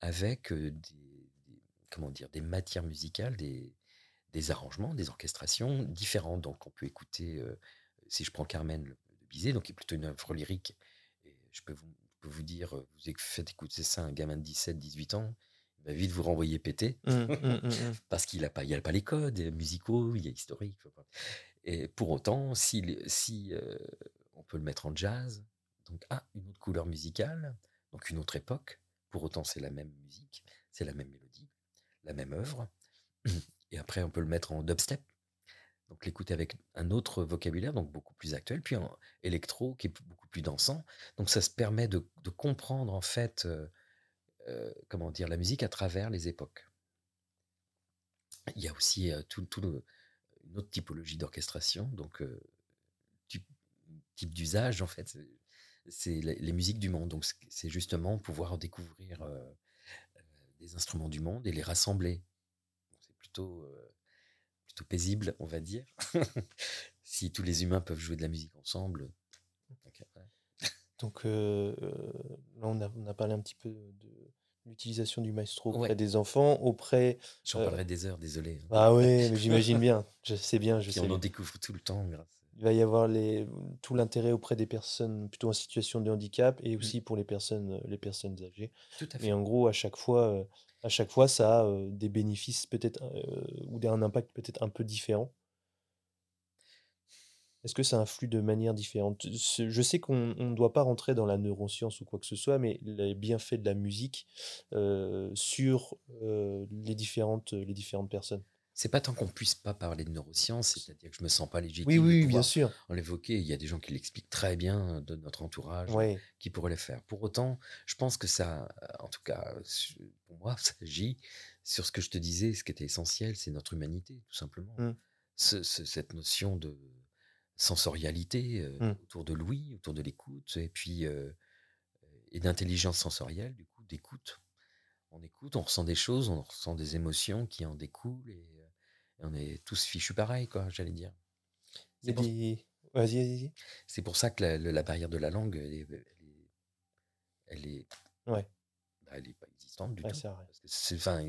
avec des, des- comment dire, des matières musicales, des, des arrangements, des orchestrations différentes. Donc, on peut écouter, si je prends Carmen Bizet, donc qui est plutôt une œuvre lyrique, et je peux vous, je peux vous dire, vous faites écouter ça à un gamin de 17, 18 ans, il va vite vous renvoyer péter, hum, hum, hum. parce qu'il n'a pas, il a pas les codes musicaux, il y a historique. Et pour autant, si, euh, on peut le mettre en jazz, donc ah, une autre couleur musicale, donc une autre époque, pour autant c'est la même musique, c'est la même mélodie, la même œuvre. Et après, on peut le mettre en dubstep, donc l'écouter avec un autre vocabulaire, donc beaucoup plus actuel, puis en électro, qui est beaucoup plus dansant. Donc ça se permet de, comprendre en fait, euh, euh, comment dire, la musique à travers les époques. Il y a aussi euh, tout, le- une autre typologie d'orchestration, donc euh, type, d'usage en fait, c'est- les, les musiques du monde. Donc c'est- justement pouvoir découvrir des instruments du monde et les rassembler. C'est plutôt plutôt paisible, on va dire. si tous les humains peuvent jouer de la musique ensemble. donc, ouais. Donc euh, euh, là, on a, on a parlé un petit peu de l'utilisation du maestro auprès Ouais. des enfants, auprès... J'en Euh, parlerai des heures, désolé. hein. Ah oui, mais j'imagine bien. Je sais bien, je Puis sais on en découvre tout le temps grâce. Il va y avoir les, tout l'intérêt auprès des personnes plutôt en situation de handicap et Mm. aussi pour les personnes, les personnes âgées. Tout à Et fait. en gros, à chaque fois, à chaque fois ça a des bénéfices peut-être ou un impact peut-être un peu différent. Est-ce que ça influe de manière différente? Je sais qu'on on ne doit pas rentrer dans la neuroscience ou quoi que ce soit, mais les bienfaits de la musique sur les différentes, les différentes personnes. C'est pas tant qu'on puisse pas parler de neurosciences, c'est-à-dire que je me sens pas légitime Oui, oui, bien sûr. Il y a des gens qui l'expliquent très bien de notre entourage, Ouais. qui pourraient le faire. Pour autant, je pense que ça, euh, en tout cas, pour moi, ça agit sur ce que je te disais, ce qui était essentiel, c'est notre humanité, tout simplement. Mm. Ce- ce- cette notion de sensorialité euh, Mm. autour de l'ouïe, autour de l'écoute, et puis euh, et d'intelligence sensorielle, du coup, d'écoute. On écoute, on ressent des choses, on ressent des émotions qui en découlent, et, euh, et on est tous fichus pareil, quoi, j'allais dire. C'est pour, des... Vas-y, vas-y. c'est pour ça que la, barrière de la langue, elle est, elle est, elle est, Ouais, bah, elle est pas existante du ouais, tout. c'est enfin,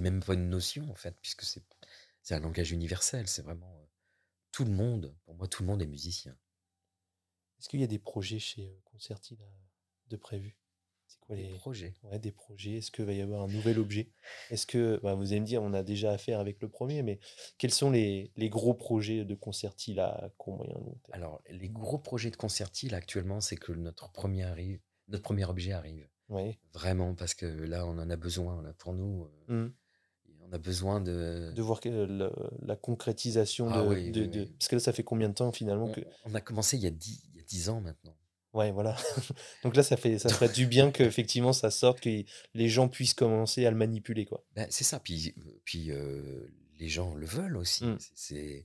même pas une notion, en fait, puisque c'est, c'est un langage universel. C'est vraiment euh, tout le monde. Pour moi, tout le monde est musicien. Est-ce qu'il y a des projets chez euh, Concerti là, de prévus? C'est quoi Des les projets. ouais, des projets Est-ce qu'il va y avoir un nouvel objet? Est-ce que bah, vous allez me dire, on a déjà affaire avec le premier, mais quels sont les, les gros projets de Concerti là, à court moyen long terme? Alors, les gros projets de Concerti, là, actuellement, c'est que notre premier, arrive, notre premier objet arrive. Ouais. Vraiment, parce que là, on en a besoin. Là, pour nous, euh, Mhm. on a besoin de. De voir que la concrétisation Ah de, oui, de- oui, de- oui. Parce que là, ça fait combien de temps finalement On, que... on a commencé il y a 10, il y a 10 ans maintenant. Ouais, voilà. Donc là, ça fait, ça ferait du bien qu'effectivement ça sorte, que les gens puissent commencer à le manipuler, quoi. Ben, c'est ça. Puis, puis euh, les gens le veulent aussi. Mm. C'est-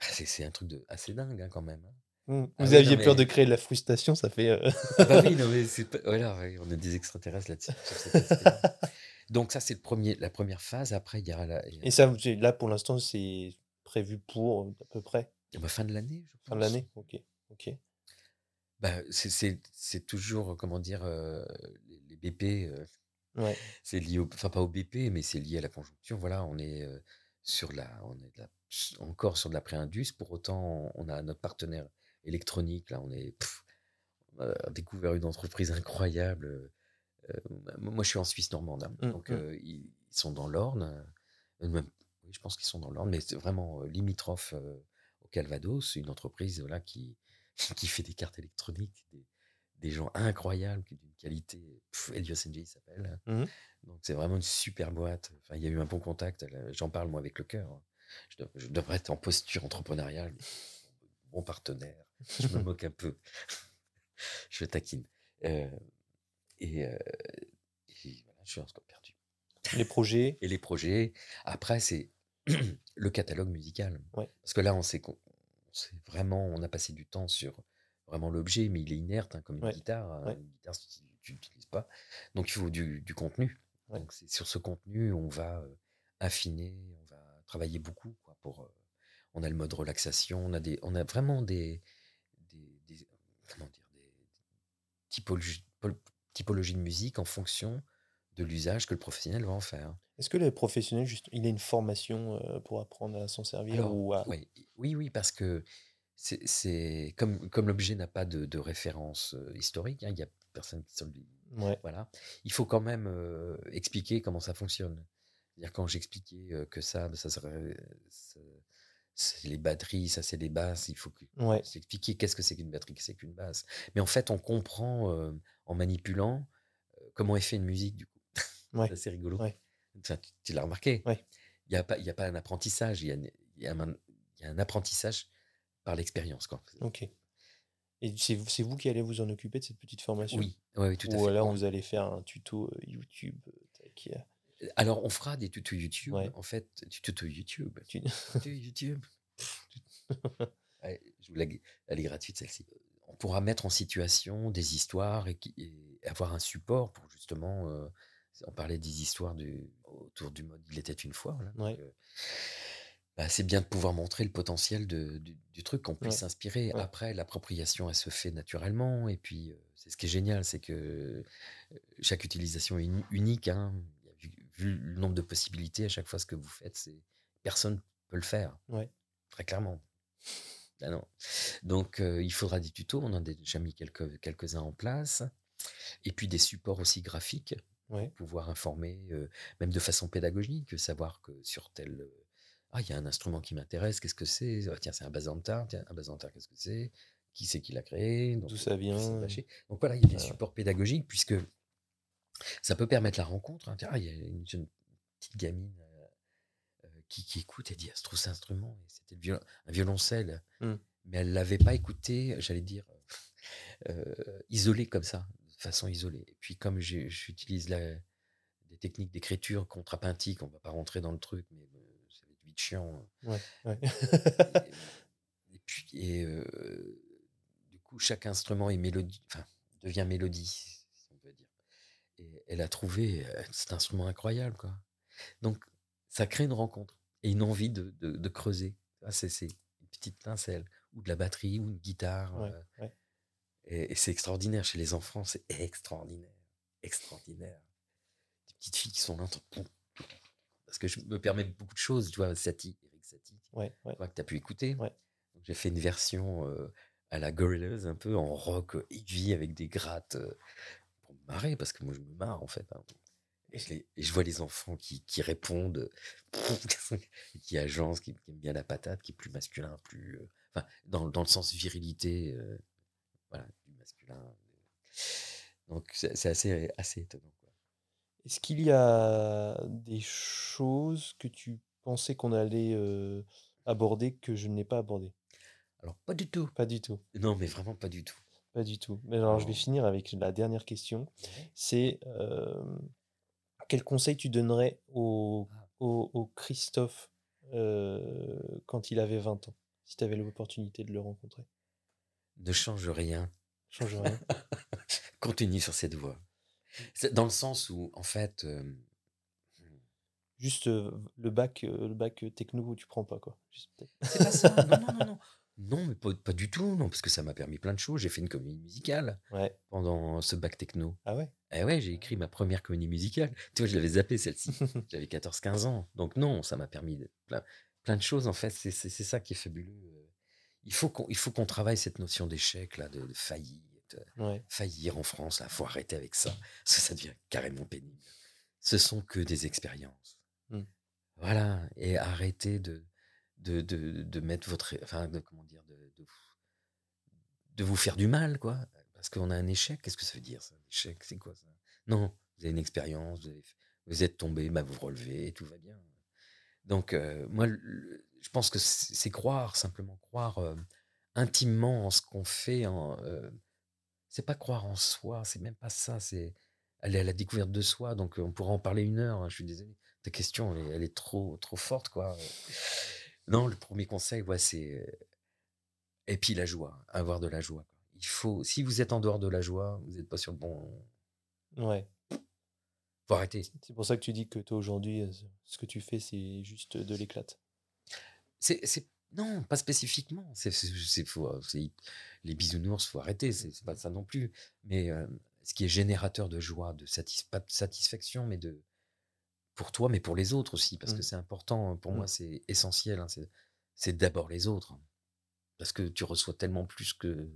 C'est c'est- un truc de, assez dingue hein, quand même. hein. Mm. Ah Vous aviez non, peur mais- de créer de la frustration, ça fait... euh, Ah bah oui, non, mais c'est pas- voilà, on est des extraterrestres là-dessus. Donc ça, c'est le premier, la première phase. Après, il y aura la, Et ça, là, pour l'instant, c'est prévu pour à peu près? Bah, fin de l'année, je fin de l'année? Ok, ok. Bah, c'est- c'est c'est toujours, comment dire, euh, les, BP, euh, Ouais. c'est lié, au, enfin pas au BP, mais c'est lié à la conjoncture. Voilà, on est euh, sur la, on est la- encore sur de la pré-indus. Pour autant, on a notre partenaire électronique. Là, on est, pff, on a découvert une entreprise incroyable. Moi, je suis en Suisse normande, hein, Mm, donc mm. euh, ils, sont dans l'Orne. même, oui, je pense qu'ils sont dans l'Orne, mais c'est vraiment limitrophe au Calvados, une entreprise voilà, qui, qui fait des cartes électroniques, des, des gens incroyables, qui- d'une qualité. pff, Elios NG, il s'appelle. Mhm. Donc, c'est vraiment une super boîte. Enfin, il y a eu un bon contact. J'en parle, moi, avec le cœur. hein. Je, devrais être en posture entrepreneuriale. Bon partenaire. Je me moque un peu. je taquine. Euh, et, euh, et voilà, je suis encore perdu. Les projets? Et les projets, après, c'est le catalogue musical. Ouais. Parce que là, on s'est on s'est vraiment, on a passé du temps sur vraiment l'objet, mais il est inerte, hein, comme une Ouais. guitare. hein. Ouais. Une guitare, tu l'utilises pas. Donc, il faut du, du contenu. Ouais. Donc, c'est sur ce contenu, on va affiner, on va travailler beaucoup. Quoi, pour, on a le mode relaxation, on a, des, on a vraiment des, des, des- comment dire, des typologies, pol- typologies de musique en fonction de l'usage que le professionnel va en faire. Est-ce que le professionnel, juste, il a une formation euh, pour apprendre à s'en servir Alors, ou à... oui, oui, oui, parce que c'est comme, comme l'objet n'a pas de, de référence euh, historique, hein, il y a personne qui le- Ouais. voilà, il faut quand même euh, expliquer comment ça fonctionne. C'est-à-dire quand j'expliquais euh, que ça, ça serait, c'est les batteries, ça c'est les basses, il faut que Ouais. s'expliquer qu'est-ce que c'est qu'une batterie, qu'est-ce qu'une basse. Mais en fait, on comprend euh, en manipulant comment est fait une musique du coup. Ouais. C'est assez rigolo. Ça, tu tu l'as remarqué. Ouais. Il n'y a, pas- il y a pas un apprentissage, il y a, y un, il y a un apprentissage par l'expérience. quoi. Ok. Et c'est vous c'est vous qui allez vous en occuper de cette petite formation? Oui, oui, oui, tout à Ou fait. alors On- vous allez faire un tuto euh, YouTube euh, tac, euh, Alors, on fera des tutos YouTube. Ouais. En fait, tuto YouTube. tu- Tuto YouTube. Ouais, je vous la- elle est gratuite celle-ci. On pourra mettre en situation des histoires et avoir un support pour justement. euh, on parlait des histoires du, autour du mode Il était une fois. voilà. Ouais. Euh, bah, c'est bien de pouvoir montrer le potentiel de- du, du truc, qu'on puisse s'inspirer. Ouais. Après, l'appropriation, elle se fait naturellement. Et puis, euh, c'est ce qui est génial, c'est que euh, chaque utilisation est uni- unique. hein. Vu, vu le nombre de possibilités, à chaque fois, ce que vous faites, c'est personne peut le faire. Très clairement. Ah non. Donc, euh, il faudra des tutos. On en a déjà mis quelques, quelques-uns en place. Et puis, des supports aussi graphiques Ouais. pouvoir informer, euh, même de façon pédagogique, savoir que sur tel. ah, il y a un instrument qui m'intéresse, qu'est-ce que c'est? Ah, Tiens, c'est un basantar. Tiens, un basantar, qu'est-ce que c'est? Qui c'est qui l'a créé? D'où ça vient? Donc voilà, il y a des Voilà. supports pédagogiques, puisque ça peut permettre la rencontre. hein. Tiens, ah, il y a une jeune petite gamine euh, qui, qui écoute et dit Ah, je trouve cet instrument, et c'était un violoncelle. Hmm. Mais elle l'avait pas écouté, j'allais dire, euh, isolé comme ça, façon isolée. Et puis comme j'utilise la- des techniques d'écriture contrapuntique, on va pas rentrer dans le truc, mais euh, ça va être vite chiant. Ouais. ouais. Et, et puis, et, euh, du coup, chaque instrument est mélodie, enfin, devient mélodie, si on peut dire. Et elle a trouvé euh, cet instrument incroyable, quoi. Donc, ça crée une rencontre et une envie de, de- de creuser. Ah, C'est c'est une petite pincelle, ou de la batterie, ou une guitare. Ouais, euh. Et, et c'est extraordinaire chez les enfants, c'est extraordinaire, extraordinaire. Des petites filles qui sont là, parce que je me permets beaucoup de choses, tu vois, Satie, Eric Satie, Ouais, ouais. que tu as pu écouter. Ouais. J'ai fait une version euh, à la Gorillaz, un peu en rock euh, heavy avec des grattes euh, pour me marrer, parce que moi je me marre en fait. hein. Et, je les- et je vois les enfants qui, qui répondent, qui agencent, qui, qui aiment bien la patate, qui est plus masculin, plus. euh, enfin, dans, dans le sens virilité, euh, voilà, du masculin. Donc c'est assez, assez étonnant. Est-ce qu'il y a des choses que tu pensais qu'on allait euh, aborder que je n'ai pas abordé? Alors, pas du tout. Pas du tout. Non, mais vraiment pas du tout. Pas du tout. Mais alors, je vais finir avec la dernière question. C'est euh, quel conseil tu donnerais au, Ah. au, au Christophe euh, quand il avait 20 ans, si tu avais l'opportunité de le rencontrer? Ne change rien. Change rien. Continue sur cette voie. Dans le sens où, en fait, euh, Juste euh, le bac, euh, le bac euh, techno, tu prends pas, quoi. C'est pas ça. Non, non, non, non. Non, mais pas, pas du tout, non, parce que ça m'a permis plein de choses. J'ai fait une comédie musicale Ouais. pendant ce bac techno. Ah ouais? Eh ouais, j'ai écrit ma première comédie musicale. Tu vois, je l'avais zappée celle-ci. J'avais 14-15 ans. Donc non, ça m'a permis de- plein, plein de choses. En fait, c'est c'est- c'est ça qui est fabuleux. Il faut qu'on il faut qu'on travaille cette notion d'échec, là, de, de faillite. Ouais. Faillir en France, là, faut arrêter avec ça. Parce que ça devient carrément pénible. Ce sont que des expériences. Mm. Voilà. Et arrêtez de, de, de, de mettre votre. Enfin, de, comment dire, de, de, vous faire du mal, quoi. Parce qu'on a un échec. Qu'est-ce que ça veut dire, ça Un échec, c'est quoi ça? Non, vous avez une expérience, vous, avez- vous êtes tombé, bah, vous relevez et tout va bien. Donc, euh, moi, le- je pense que c'est croire, simplement croire euh, intimement en ce qu'on fait. En, euh, c'est pas croire en soi, c'est même pas ça. C'est aller à la découverte de soi. Donc, on pourra en parler une heure. hein, je suis désolé. Ta question, elle est, elle est trop, trop forte, quoi. Non, le premier conseil, ouais, c'est et puis la joie, avoir de la joie. Il faut, si vous êtes en dehors de la joie, vous n'êtes pas sur le bon. Ouais. Faut arrêter. C'est pour ça que tu dis que toi, aujourd'hui, euh, ce que tu fais, c'est juste de l'éclate. C'est, c'est- non, pas spécifiquement. C'est, c'est, les bisounours, faut arrêter. C'est, pas ça non plus. Mais euh, ce qui est générateur de joie, de pas de satisfaction, mais de pour toi, mais pour les autres aussi, parce Mm. que c'est important. Pour moi, Mm. c'est essentiel. hein, c'est, c'est d'abord les autres, parce que tu reçois tellement plus que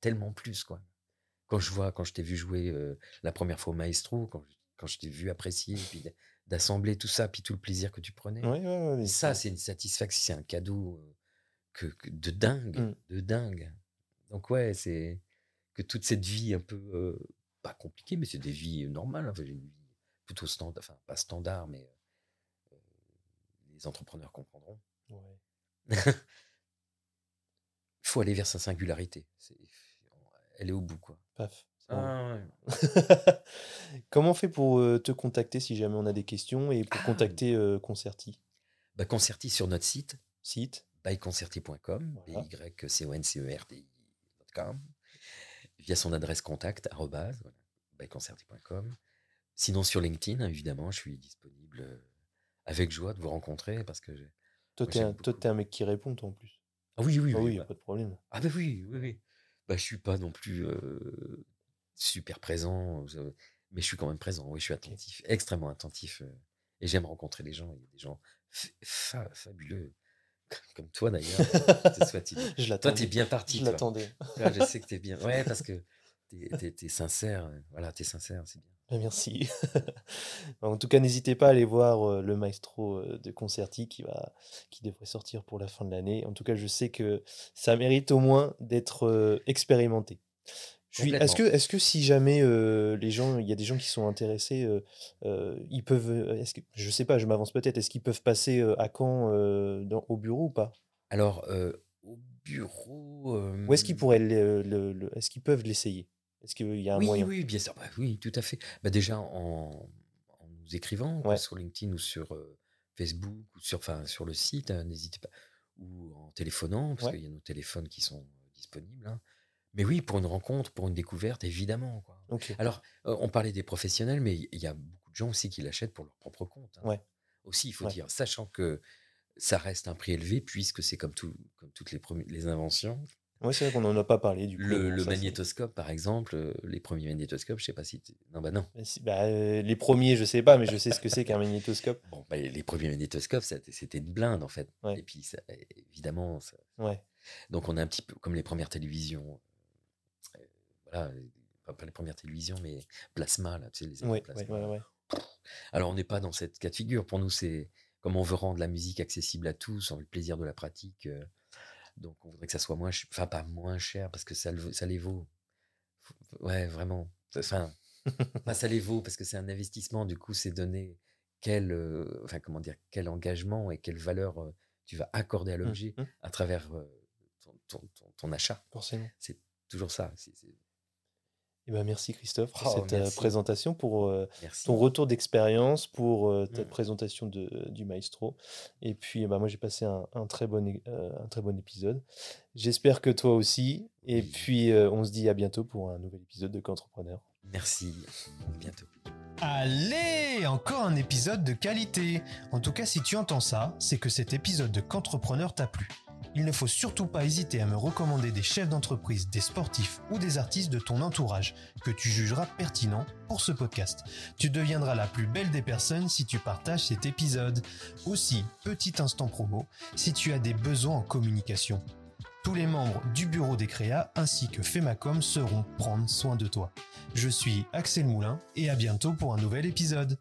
tellement plus quoi. Quand je vois, quand je t'ai vu jouer euh, la première fois au Maestro, quand, je- quand je t'ai vu apprécier, puis d'assembler tout ça, puis tout le plaisir que tu prenais. Ouais, ouais, ouais, mais Ça, c'est- une satisfaction, c'est un cadeau euh, que, que- de dingue, Mm. de dingue. Donc ouais, c'est que toute cette vie un peu euh, pas compliquée, mais c'est des vies normales. Enfin, une vie plutôt standard, enfin pas standard, mais euh, les entrepreneurs comprendront. Il faut aller vers sa singularité. C'est- elle est au bout, quoi. Paf. Ah, ouais. Comment on fait pour euh, te contacter si jamais on a des questions et pour Ah. contacter euh, Concerti? Bah, Concerti sur notre site, Site byconcerti.com, Voilà. b-y-c-o-n-c-e-r-t-i.com, via son adresse contact, arrobase, voilà, byconcerti.com. Sinon, sur LinkedIn, évidemment, je suis disponible euh, avec joie de vous rencontrer parce que. j'ai- Toi, t'es un, toi, beaucoup. t'es un mec qui répond, toi, en plus. Ah oui, oui, Ah oui. oui, y a bah- pas de problème. Ah bah oui, oui, oui. Bah, je suis pas non plus euh, super présent, mais je suis quand même présent. Oui, je suis attentif, extrêmement attentif. euh, et j'aime rencontrer les gens. Il y a des gens fa- fa- fabuleux, comme toi d'ailleurs. Je Toi, l'attendais. t'es bien parti. Je toi. l'attendais. Je sais que t'es bien. Ouais, parce que t'es, t'es sincère. euh, Voilà, t'es sincère, c'est bien. Ah, Merci. en tout cas, n'hésitez pas à aller voir euh, le maestro de Concerti qui va, qui devrait sortir pour la fin de l'année. En tout cas, je sais que ça mérite au moins d'être expérimenté. Est-ce que, Complètement. est-ce que si jamais euh, les gens, il y a des gens qui sont intéressés, euh, euh, ils peuvent, est-ce que, je sais pas, je m'avance peut-être, est-ce qu'ils peuvent passer à Caen dans- au bureau ou pas? Alors, au bureau. Ou est-ce qu'ils pourraient, le- le- le- est-ce qu'ils peuvent l'essayer? Est-ce qu'il y a un Oui, moyen? oui, bien sûr. Bah oui, tout à fait. Bah déjà en, en nous écrivant Ouais. sur LinkedIn ou sur Facebook ou sur, enfin, sur le site, hein, n'hésitez pas. Ou en téléphonant, parce Ouais. qu'il y a nos téléphones qui sont disponibles. hein. Mais oui, pour une rencontre, pour une découverte, évidemment. Quoi. Alors, euh, on parlait des professionnels, mais il y a beaucoup de gens aussi qui l'achètent pour leur propre compte. hein. Ouais. Aussi, il faut Ouais. dire, sachant que ça reste un prix élevé, puisque c'est comme, tout, comme toutes les, inventions. Ouais, c'est vrai qu'on n'en a pas parlé du coup. Le, ça, c'est- magnétoscope, par exemple, euh, les premiers magnétoscopes, je sais pas si... Non, bah non. Bah, euh, les premiers, je sais pas, mais je sais ce que c'est qu'un magnétoscope. Bon, bah, les premiers magnétoscopes, c'était une blinde, en fait. Ouais. Et puis, ça- évidemment, ça- Ouais. Donc on est un petit peu comme les premières télévisions. Voilà, pas, les premières télévisions, mais plasma, là, tu sais, les plasma. Alors on n'est pas dans cette cas de figure. Pour nous, c'est comme on veut rendre la musique accessible à tous, en le plaisir de la pratique. euh, donc on voudrait que ça soit moins, enfin pas moins cher parce que ça, le, ça les vaut. Ouais, vraiment. Enfin, pas ça les vaut parce que c'est un investissement. Du coup, c'est donner quel, euh, enfin comment dire, quel engagement et quelle valeur euh, tu vas accorder à l'objet Mhm. à travers ton, ton- ton- ton achat. Forcément. C'est toujours ça. Eh ben, merci Christophe pour Oh, cette euh, merci. présentation, pour euh, ton retour d'expérience, pour euh, ta Mm. présentation de, du maestro. Et puis, eh ben, moi, j'ai passé un, un très bon, é- euh, un très bon épisode. J'espère que toi aussi. Et Oui. puis, euh, on se dit à bientôt pour un nouvel épisode de Qu'entrepreneur. Merci. À bientôt. Allez, encore un épisode de qualité. En tout cas, si tu entends ça, c'est que cet épisode de Qu'entrepreneur t'a plu. Il ne faut surtout pas hésiter à me recommander des chefs d'entreprise, des sportifs ou des artistes de ton entourage que tu jugeras pertinents pour ce podcast. Tu deviendras la plus belle des personnes si tu partages cet épisode. Aussi, petit instant promo, si tu as des besoins en communication. Tous les membres du bureau des créas ainsi que Femacom seront prendre soin de toi. Je suis Axel Moulin et à bientôt pour un nouvel épisode.